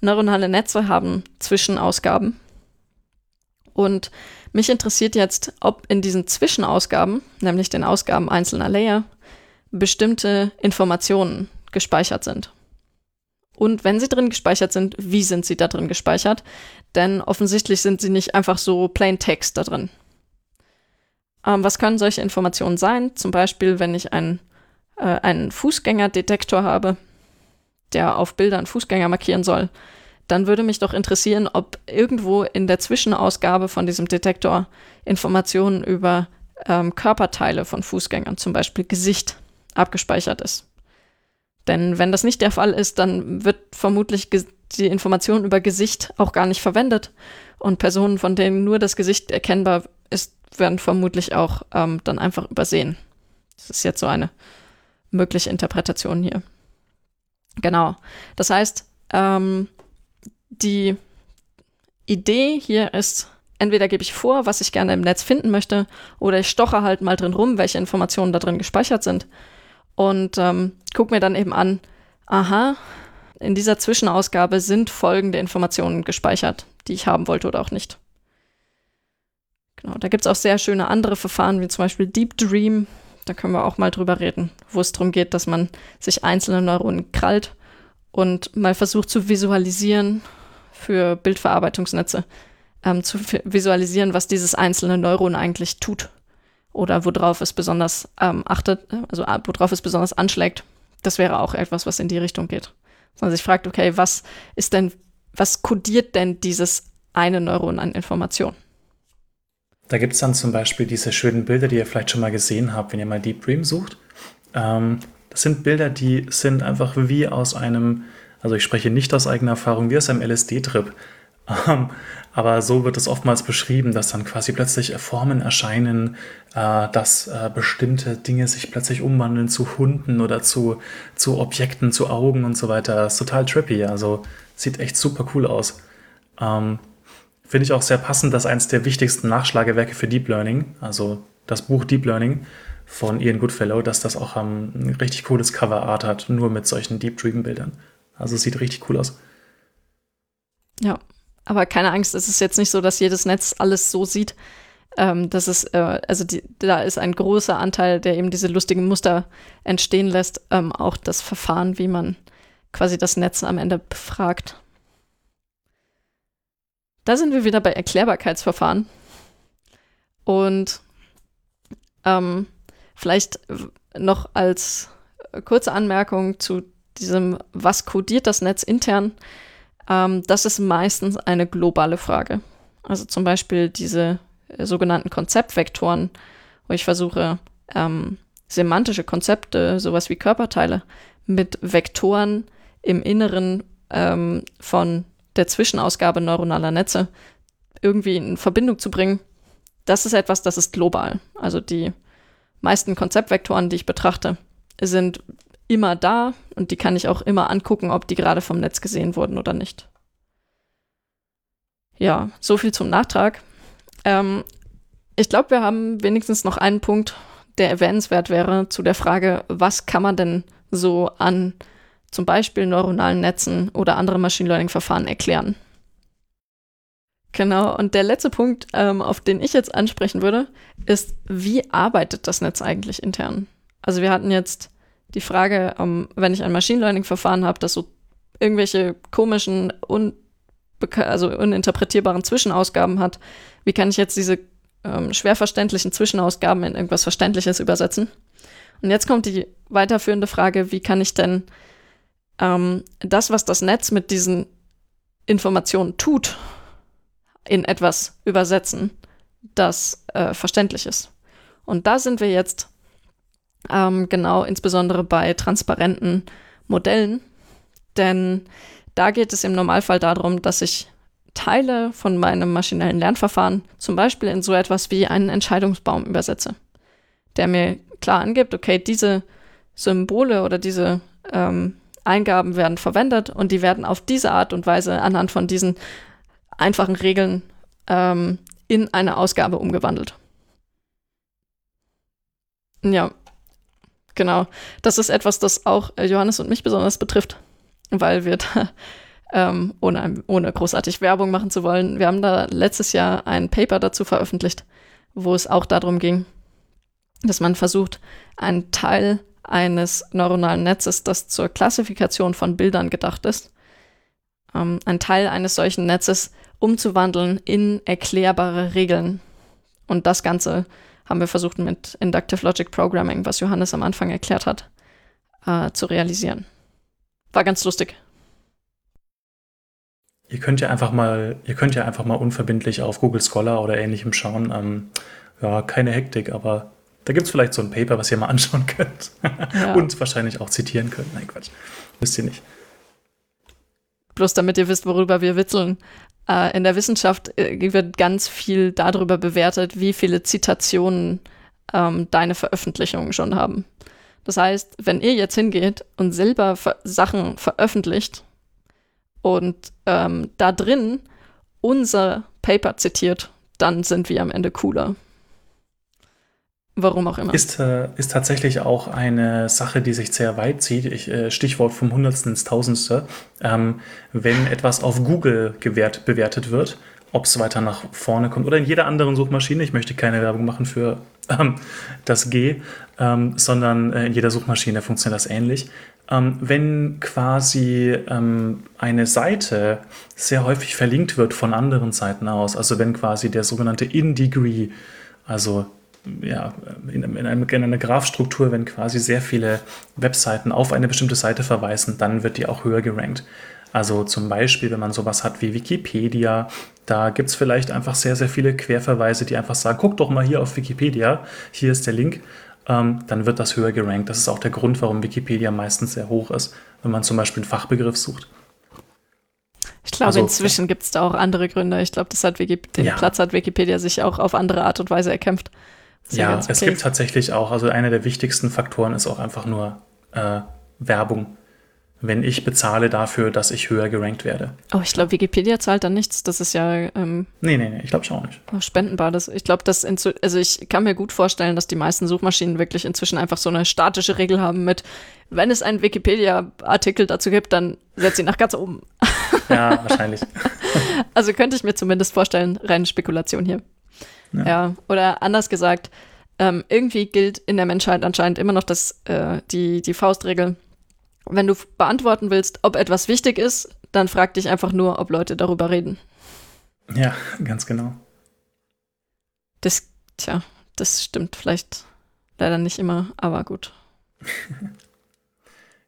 Speaker 2: neuronale Netze haben Zwischenausgaben. Und mich interessiert jetzt, ob in diesen Zwischenausgaben, nämlich den Ausgaben einzelner Layer, bestimmte Informationen gespeichert sind. Und wenn sie drin gespeichert sind, wie sind sie da drin gespeichert? Denn offensichtlich sind sie nicht einfach so plain Text da drin. Ähm, was können solche Informationen sein? Zum Beispiel, wenn ich einen, äh, einen Fußgängerdetektor habe, der auf Bildern Fußgänger markieren soll, dann würde mich doch interessieren, ob irgendwo in der Zwischenausgabe von diesem Detektor Informationen über ähm, Körperteile von Fußgängern, zum Beispiel Gesicht, abgespeichert ist. Denn wenn das nicht der Fall ist, dann wird vermutlich die Information über Gesicht auch gar nicht verwendet. Und Personen, von denen nur das Gesicht erkennbar ist, werden vermutlich auch ähm, dann einfach übersehen. Das ist jetzt so eine mögliche Interpretation hier. Genau. Das heißt, ähm, die Idee hier ist, entweder gebe ich vor, was ich gerne im Netz finden möchte, oder ich stoche halt mal drin rum, welche Informationen da drin gespeichert sind und ähm, gucke mir dann eben an, aha, in dieser Zwischenausgabe sind folgende Informationen gespeichert, die ich haben wollte oder auch nicht. Genau, da gibt es auch sehr schöne andere Verfahren, wie zum Beispiel Deep Dream. Da können wir auch mal drüber reden, wo es darum geht, dass man sich einzelne Neuronen krallt und mal versucht zu visualisieren für Bildverarbeitungsnetze, ähm, zu visualisieren, was dieses einzelne Neuron eigentlich tut oder worauf es besonders ähm, achtet, also äh, worauf es besonders anschlägt. Das wäre auch etwas, was in die Richtung geht. Man sich fragt, okay, was ist denn, was kodiert denn dieses eine Neuron an Information?
Speaker 1: Da gibt es dann zum Beispiel diese schönen Bilder, die ihr vielleicht schon mal gesehen habt, wenn ihr mal Deep Dream sucht. Ähm, das sind Bilder, die sind einfach wie aus einem, also ich spreche nicht aus eigener Erfahrung, wie aus einem LSD-Trip. Ähm, aber so wird es oftmals beschrieben, dass dann quasi plötzlich Formen erscheinen, äh, dass äh, bestimmte Dinge sich plötzlich umwandeln zu Hunden oder zu, zu Objekten, zu Augen und so weiter. Das ist total trippy. Also sieht echt super cool aus. Ähm, Finde ich auch sehr passend, dass eines der wichtigsten Nachschlagewerke für Deep Learning, also das Buch Deep Learning von Ian Goodfellow, dass das auch ähm, ein richtig cooles Coverart hat, nur mit solchen Deep Dream Bildern. Also sieht richtig cool aus.
Speaker 2: Ja, aber keine Angst, es ist jetzt nicht so, dass jedes Netz alles so sieht. Ähm, das ist, äh, also die, da ist ein großer Anteil, der eben diese lustigen Muster entstehen lässt. Ähm, auch das Verfahren, wie man quasi das Netz am Ende befragt. Da sind wir wieder bei Erklärbarkeitsverfahren. Und ähm, vielleicht noch als kurze Anmerkung zu diesem, was kodiert das Netz intern? Ähm, das ist meistens eine globale Frage. Also zum Beispiel diese äh, sogenannten Konzeptvektoren, wo ich versuche, ähm, semantische Konzepte, sowas wie Körperteile, mit Vektoren im Inneren ähm, von der Zwischenausgabe neuronaler Netze irgendwie in Verbindung zu bringen. Das ist etwas, das ist global. Also die meisten Konzeptvektoren, die ich betrachte, sind immer da und die kann ich auch immer angucken, ob die gerade vom Netz gesehen wurden oder nicht. Ja, so viel zum Nachtrag. Ähm, ich glaube, wir haben wenigstens noch einen Punkt, der erwähnenswert wäre zu der Frage, was kann man denn so an zum Beispiel neuronalen Netzen oder andere Machine Learning-Verfahren erklären. Genau, und der letzte Punkt, ähm, auf den ich jetzt ansprechen würde, ist, wie arbeitet das Netz eigentlich intern? Also wir hatten jetzt die Frage, um, wenn ich ein Machine Learning-Verfahren habe, das so irgendwelche komischen, also uninterpretierbaren Zwischenausgaben hat, wie kann ich jetzt diese ähm, schwer verständlichen Zwischenausgaben in irgendwas Verständliches übersetzen? Und jetzt kommt die weiterführende Frage, wie kann ich denn ähm, das, was das Netz mit diesen Informationen tut, in etwas übersetzen, das äh, verständlich ist. Und da sind wir jetzt ähm, genau insbesondere bei transparenten Modellen, denn da geht es im Normalfall darum, dass ich Teile von meinem maschinellen Lernverfahren zum Beispiel in so etwas wie einen Entscheidungsbaum übersetze, der mir klar angibt, okay, diese Symbole oder diese ähm, Eingaben werden verwendet und die werden auf diese Art und Weise anhand von diesen einfachen Regeln ähm, in eine Ausgabe umgewandelt. Ja, genau. Das ist etwas, das auch Johannes und mich besonders betrifft, weil wir da, ähm, ohne, ohne großartig Werbung machen zu wollen, wir haben da letztes Jahr ein Paper dazu veröffentlicht, wo es auch darum ging, dass man versucht, einen Teil eines neuronalen Netzes, das zur Klassifikation von Bildern gedacht ist, ähm, ein Teil eines solchen Netzes umzuwandeln in erklärbare Regeln. Und das Ganze haben wir versucht mit Inductive Logic Programming, was Johannes am Anfang erklärt hat, äh, zu realisieren. War ganz lustig.
Speaker 1: Ihr könnt ja einfach mal, ihr könnt ja einfach mal unverbindlich auf Google Scholar oder ähnlichem schauen. Ähm, ja, keine Hektik, aber da gibt es vielleicht so ein Paper, was ihr mal anschauen könnt. Ja. Und wahrscheinlich auch zitieren könnt. Nein, Quatsch. Wisst ihr nicht.
Speaker 2: Bloß damit ihr wisst, worüber wir witzeln. Äh, in der Wissenschaft äh, wird ganz viel darüber bewertet, wie viele Zitationen ähm, deine Veröffentlichungen schon haben. Das heißt, wenn ihr jetzt hingeht und selber ver Sachen veröffentlicht und ähm, da drin unser Paper zitiert, dann sind wir am Ende cooler. Warum auch immer.
Speaker 1: Ist, äh, ist tatsächlich auch eine Sache, die sich sehr weit zieht. Ich, äh, Stichwort vom Hundertsten ins Tausendste. Ähm, wenn etwas auf Google gewährt, bewertet wird, ob es weiter nach vorne kommt oder in jeder anderen Suchmaschine, ich möchte keine Werbung machen für ähm, das G, ähm, sondern äh, in jeder Suchmaschine funktioniert das ähnlich. Ähm, wenn quasi ähm, eine Seite sehr häufig verlinkt wird von anderen Seiten aus, also wenn quasi der sogenannte In-Degree, also ja, in, in, einem, in einer Graphstruktur, wenn quasi sehr viele Webseiten auf eine bestimmte Seite verweisen, dann wird die auch höher gerankt. Also zum Beispiel, wenn man sowas hat wie Wikipedia, da gibt es vielleicht einfach sehr, sehr viele Querverweise, die einfach sagen, guck doch mal hier auf Wikipedia, hier ist der Link, ähm, dann wird das höher gerankt. Das ist auch der Grund, warum Wikipedia meistens sehr hoch ist, wenn man zum Beispiel einen Fachbegriff sucht.
Speaker 2: Ich glaube, also, inzwischen gibt es da auch andere Gründe. Ich glaube, das hat Wikip den ja. Platz hat Wikipedia sich auch auf andere Art und Weise erkämpft.
Speaker 1: Ja, okay. es gibt tatsächlich auch, also einer der wichtigsten Faktoren ist auch einfach nur äh, Werbung. Wenn ich bezahle dafür, dass ich höher gerankt werde.
Speaker 2: Oh, ich glaube, Wikipedia zahlt da nichts. Das ist ja. Ähm,
Speaker 1: nee, nee, nee, ich glaube schon auch nicht.
Speaker 2: Spendenbar. Das, ich glaube, das. Also, ich kann mir gut vorstellen, dass die meisten Suchmaschinen wirklich inzwischen einfach so eine statische Regel haben mit, wenn es einen Wikipedia-Artikel dazu gibt, dann setz ihn nach ganz oben.
Speaker 1: Ja, wahrscheinlich.
Speaker 2: also könnte ich mir zumindest vorstellen, reine Spekulation hier. Ja. ja. Oder anders gesagt, ähm, irgendwie gilt in der Menschheit anscheinend immer noch das, äh, die, die Faustregel. Wenn du beantworten willst, ob etwas wichtig ist, dann frag dich einfach nur, ob Leute darüber reden.
Speaker 1: Ja, ganz genau.
Speaker 2: Das, tja, das stimmt vielleicht leider nicht immer, aber gut.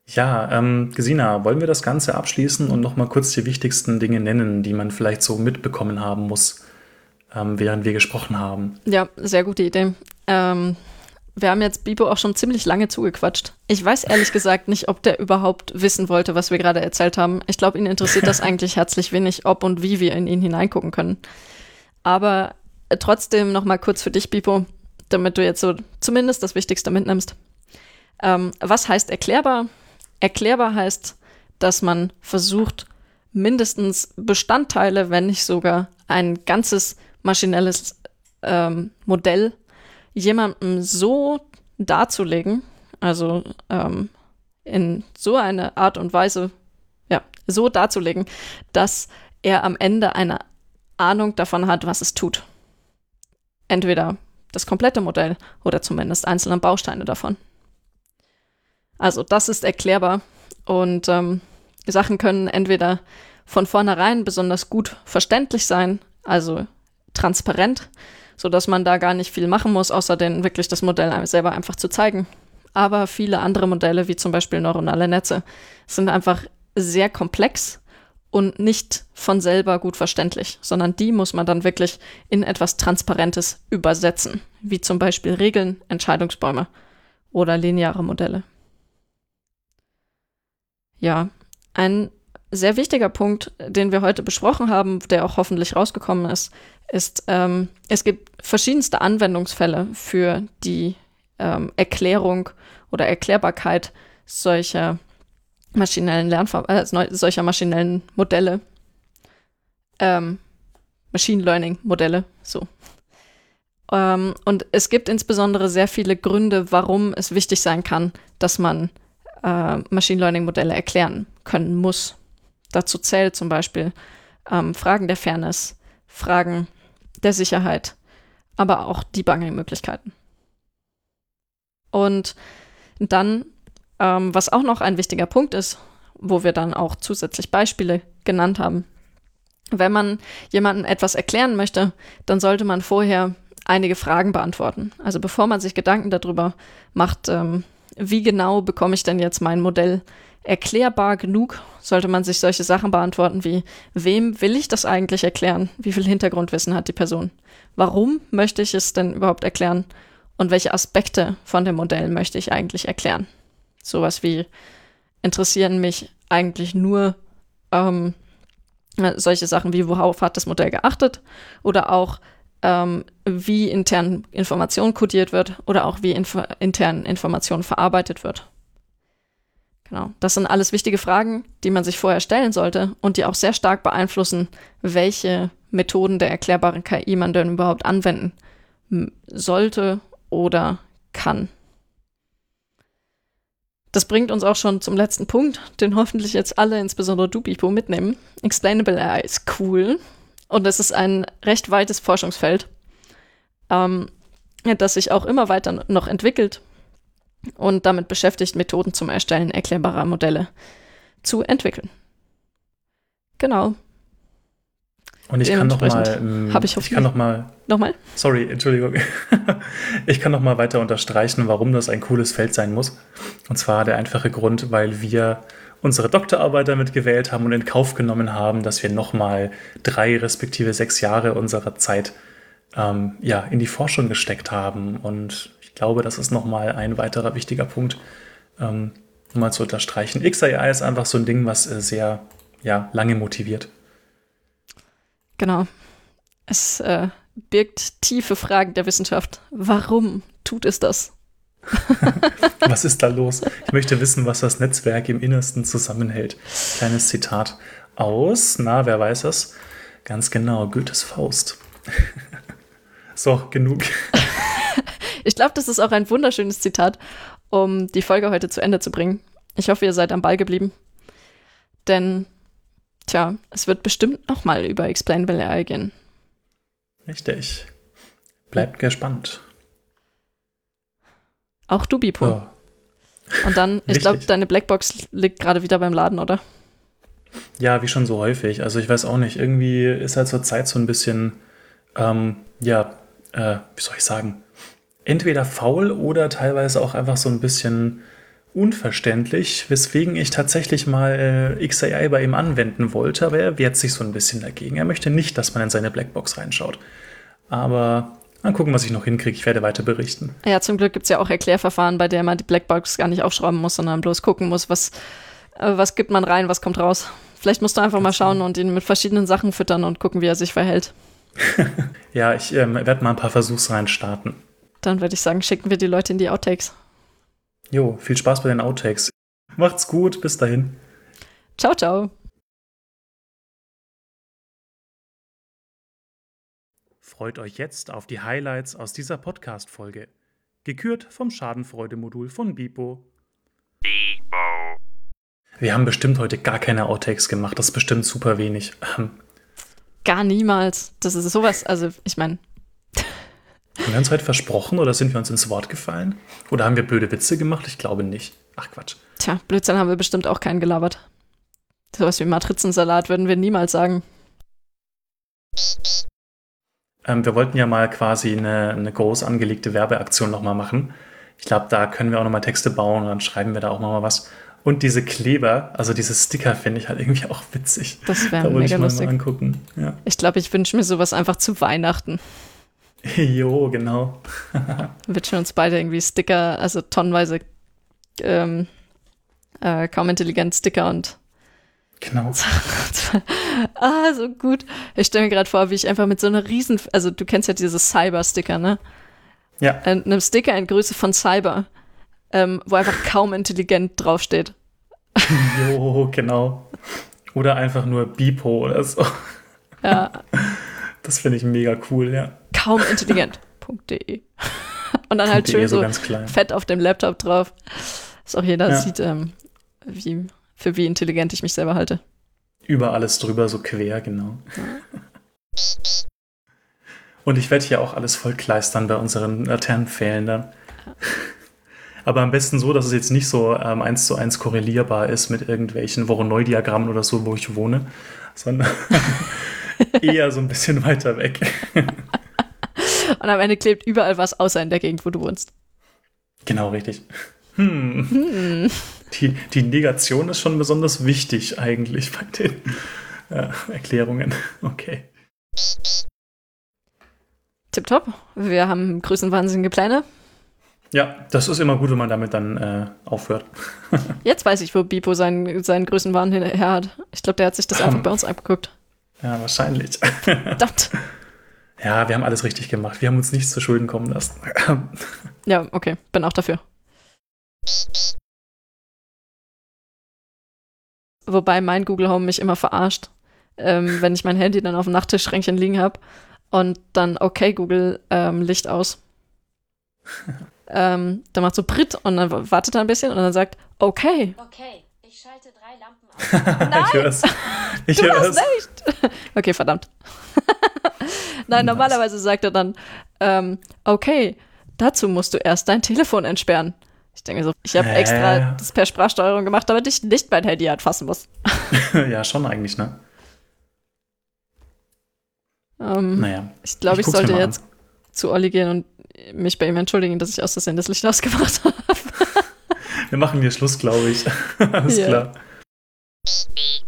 Speaker 1: Ja, ähm, Gesina, wollen wir das Ganze abschließen und nochmal kurz die wichtigsten Dinge nennen, die man vielleicht so mitbekommen haben muss? Ähm, während wir gesprochen haben.
Speaker 2: Ja, sehr gute Idee. Ähm, wir haben jetzt Bibo auch schon ziemlich lange zugequatscht. Ich weiß ehrlich gesagt nicht, ob der überhaupt wissen wollte, was wir gerade erzählt haben. Ich glaube, ihn interessiert das eigentlich herzlich wenig, ob und wie wir in ihn hineingucken können. Aber trotzdem noch mal kurz für dich, Bibo. damit du jetzt so zumindest das Wichtigste mitnimmst. Ähm, was heißt erklärbar? Erklärbar heißt, dass man versucht, mindestens Bestandteile, wenn nicht sogar ein ganzes maschinelles ähm, Modell jemandem so darzulegen, also ähm, in so eine Art und Weise, ja, so darzulegen, dass er am Ende eine Ahnung davon hat, was es tut. Entweder das komplette Modell oder zumindest einzelne Bausteine davon. Also das ist erklärbar und ähm, Sachen können entweder von vornherein besonders gut verständlich sein, also transparent, so dass man da gar nicht viel machen muss, außer den wirklich das Modell selber einfach zu zeigen. Aber viele andere Modelle, wie zum Beispiel neuronale Netze, sind einfach sehr komplex und nicht von selber gut verständlich, sondern die muss man dann wirklich in etwas Transparentes übersetzen, wie zum Beispiel Regeln, Entscheidungsbäume oder lineare Modelle. Ja, ein sehr wichtiger Punkt, den wir heute besprochen haben, der auch hoffentlich rausgekommen ist, ist, ähm, es gibt verschiedenste Anwendungsfälle für die ähm, Erklärung oder Erklärbarkeit solcher maschinellen Lernver äh, solcher maschinellen Modelle. Ähm, Machine Learning Modelle, so. Ähm, und es gibt insbesondere sehr viele Gründe, warum es wichtig sein kann, dass man äh, Machine Learning Modelle erklären können muss. Dazu zählt zum Beispiel ähm, Fragen der Fairness, Fragen der Sicherheit, aber auch Debugging-Möglichkeiten. Und dann, ähm, was auch noch ein wichtiger Punkt ist, wo wir dann auch zusätzlich Beispiele genannt haben. Wenn man jemandem etwas erklären möchte, dann sollte man vorher einige Fragen beantworten. Also bevor man sich Gedanken darüber macht, ähm, wie genau bekomme ich denn jetzt mein Modell erklärbar genug, sollte man sich solche Sachen beantworten wie, wem will ich das eigentlich erklären? Wie viel Hintergrundwissen hat die Person? Warum möchte ich es denn überhaupt erklären? Und welche Aspekte von dem Modell möchte ich eigentlich erklären? Sowas wie, interessieren mich eigentlich nur ähm, solche Sachen wie, worauf hat das Modell geachtet? Oder auch, ähm, wie intern Information kodiert wird oder auch wie inf intern Information verarbeitet wird. Genau, das sind alles wichtige Fragen, die man sich vorher stellen sollte und die auch sehr stark beeinflussen, welche Methoden der erklärbaren KI man denn überhaupt anwenden sollte oder kann. Das bringt uns auch schon zum letzten Punkt, den hoffentlich jetzt alle, insbesondere du, Bipo, mitnehmen. Explainable AI ist cool, und es ist ein recht weites Forschungsfeld, ähm, das sich auch immer weiter noch entwickelt und damit beschäftigt, Methoden zum Erstellen erklärbarer Modelle zu entwickeln. Genau.
Speaker 1: Und ich kann noch mal, ähm,
Speaker 2: ich,
Speaker 1: ich kann noch mal,
Speaker 2: Nochmal?
Speaker 1: Sorry, Entschuldigung. ich kann noch mal weiter unterstreichen, warum das ein cooles Feld sein muss. Und zwar der einfache Grund, weil wir unsere Doktorarbeit damit gewählt haben und in Kauf genommen haben, dass wir nochmal drei respektive sechs Jahre unserer Zeit ähm, ja, in die Forschung gesteckt haben. Und ich glaube, das ist nochmal ein weiterer wichtiger Punkt, ähm, um mal zu unterstreichen. XAI ist einfach so ein Ding, was äh, sehr ja, lange motiviert.
Speaker 2: Genau. Es äh, birgt tiefe Fragen der Wissenschaft. Warum tut es das?
Speaker 1: was ist da los? Ich möchte wissen, was das Netzwerk im Innersten zusammenhält. Kleines Zitat aus, na, wer weiß es? Ganz genau, Goethes Faust. so, genug.
Speaker 2: Ich glaube, das ist auch ein wunderschönes Zitat, um die Folge heute zu Ende zu bringen. Ich hoffe, ihr seid am Ball geblieben. Denn, tja, es wird bestimmt nochmal über Explainable AI gehen.
Speaker 1: Richtig. Bleibt gespannt.
Speaker 2: Auch du, Bipo. Ja. Und dann, ich glaube, deine Blackbox liegt gerade wieder beim Laden, oder?
Speaker 1: Ja, wie schon so häufig. Also ich weiß auch nicht, irgendwie ist halt zur Zeit so ein bisschen, ähm, ja, äh, wie soll ich sagen, entweder faul oder teilweise auch einfach so ein bisschen unverständlich, weswegen ich tatsächlich mal äh, XAI bei ihm anwenden wollte, aber er wehrt sich so ein bisschen dagegen. Er möchte nicht, dass man in seine Blackbox reinschaut. Aber Mal gucken, was ich noch hinkriege. Ich werde weiter berichten.
Speaker 2: Ja, zum Glück gibt es ja auch Erklärverfahren, bei der man die Blackbox gar nicht aufschrauben muss, sondern bloß gucken muss, was, äh, was gibt man rein, was kommt raus. Vielleicht musst du einfach Ganz mal schauen und ihn mit verschiedenen Sachen füttern und gucken, wie er sich verhält.
Speaker 1: ja, ich ähm, werde mal ein paar Versuchsreihen starten.
Speaker 2: Dann würde ich sagen, schicken wir die Leute in die Outtakes.
Speaker 1: Jo, viel Spaß bei den Outtakes. Macht's gut, bis dahin.
Speaker 2: Ciao, ciao.
Speaker 1: Freut euch jetzt auf die Highlights aus dieser Podcast-Folge. Gekürt vom Schadenfreude-Modul von Bipo. Bipo. Wir haben bestimmt heute gar keine Outtakes gemacht. Das ist bestimmt super wenig.
Speaker 2: Gar niemals. Das ist sowas, also ich meine.
Speaker 1: Haben wir uns heute versprochen oder sind wir uns ins Wort gefallen? Oder haben wir blöde Witze gemacht? Ich glaube nicht. Ach Quatsch.
Speaker 2: Tja, Blödsinn haben wir bestimmt auch keinen gelabert. Sowas wie Matrizensalat würden wir niemals sagen.
Speaker 1: Ähm, wir wollten ja mal quasi eine, eine groß angelegte Werbeaktion nochmal machen. Ich glaube, da können wir auch nochmal Texte bauen und dann schreiben wir da auch nochmal was. Und diese Kleber, also diese Sticker, finde ich halt irgendwie auch witzig.
Speaker 2: Das wäre mega
Speaker 1: ich mal
Speaker 2: lustig.
Speaker 1: Mal angucken. Ja.
Speaker 2: Ich glaube, ich wünsche mir sowas einfach zu Weihnachten.
Speaker 1: jo, genau.
Speaker 2: Wünschen uns beide irgendwie Sticker, also tonnenweise ähm, äh, kaum intelligent Sticker und
Speaker 1: Genau.
Speaker 2: ah, so gut. Ich stelle mir gerade vor, wie ich einfach mit so einer riesen, also du kennst ja diese Cyber-Sticker, ne?
Speaker 1: Ja.
Speaker 2: Einem Sticker in Größe von Cyber, ähm, wo einfach kaum intelligent draufsteht.
Speaker 1: Jo, genau. Oder einfach nur Bipo oder so.
Speaker 2: Ja.
Speaker 1: Das finde ich mega cool, ja.
Speaker 2: Kaum intelligent.de. Und dann halt
Speaker 1: .de
Speaker 2: schön
Speaker 1: so
Speaker 2: so
Speaker 1: ganz klein.
Speaker 2: fett auf dem Laptop drauf, dass auch jeder
Speaker 1: Ja.
Speaker 2: sieht, ähm, wie, für wie intelligent ich mich selber halte.
Speaker 1: Über alles drüber, so quer, genau. Und ich werde hier auch alles voll kleistern bei unseren Laternenpfählen dann. Aber am besten so, dass es jetzt nicht so ähm, eins zu eins korrelierbar ist mit irgendwelchen Voronoi-Diagrammen oder so, wo ich wohne, sondern eher so ein bisschen weiter weg.
Speaker 2: Und am Ende klebt überall was außer in der Gegend, wo du wohnst.
Speaker 1: Genau, richtig. Hm. Die, die Negation ist schon besonders wichtig eigentlich bei den äh, Erklärungen. Okay.
Speaker 2: Tipptopp. Wir haben größenwahnsinnige Pläne.
Speaker 1: Ja, das ist immer gut, wenn man damit dann äh, aufhört.
Speaker 2: Jetzt weiß ich, wo Bipo seinen, seinen Größenwahn her hat. Ich glaube, der hat sich das einfach bei uns abgeguckt.
Speaker 1: Ja, wahrscheinlich.
Speaker 2: Verdammt.
Speaker 1: Ja, wir haben alles richtig gemacht. Wir haben uns nichts zu Schulden kommen lassen.
Speaker 2: Ja, okay. Bin auch dafür. Wobei mein Google Home mich immer verarscht, ähm, wenn ich mein Handy dann auf dem Nachttischschränkchen liegen habe und dann okay Google ähm, Licht aus. ähm, dann macht so Brit und dann wartet er ein bisschen und dann sagt okay.
Speaker 3: Okay, aus.
Speaker 1: ich hör's. Ich
Speaker 2: Du hast
Speaker 1: hör's.
Speaker 2: nicht. Okay, verdammt. Nein,
Speaker 1: Nice.
Speaker 2: normalerweise sagt er dann, ähm, okay, dazu musst du erst dein Telefon entsperren. Ich denke so, ich habe
Speaker 1: Hä?
Speaker 2: extra das per Sprachsteuerung gemacht, damit ich nicht mein Handy anfassen muss.
Speaker 1: ja, schon eigentlich, ne?
Speaker 2: Ähm,
Speaker 1: Naja.
Speaker 2: ich glaube, ich,
Speaker 1: mir
Speaker 2: sollte
Speaker 1: mal an.
Speaker 2: jetzt zu Olli gehen und mich bei ihm entschuldigen, dass ich aus Versehen das Licht ausgemacht habe.
Speaker 1: Wir machen hier Schluss, glaube ich. Alles
Speaker 2: Ja.
Speaker 1: klar. Speak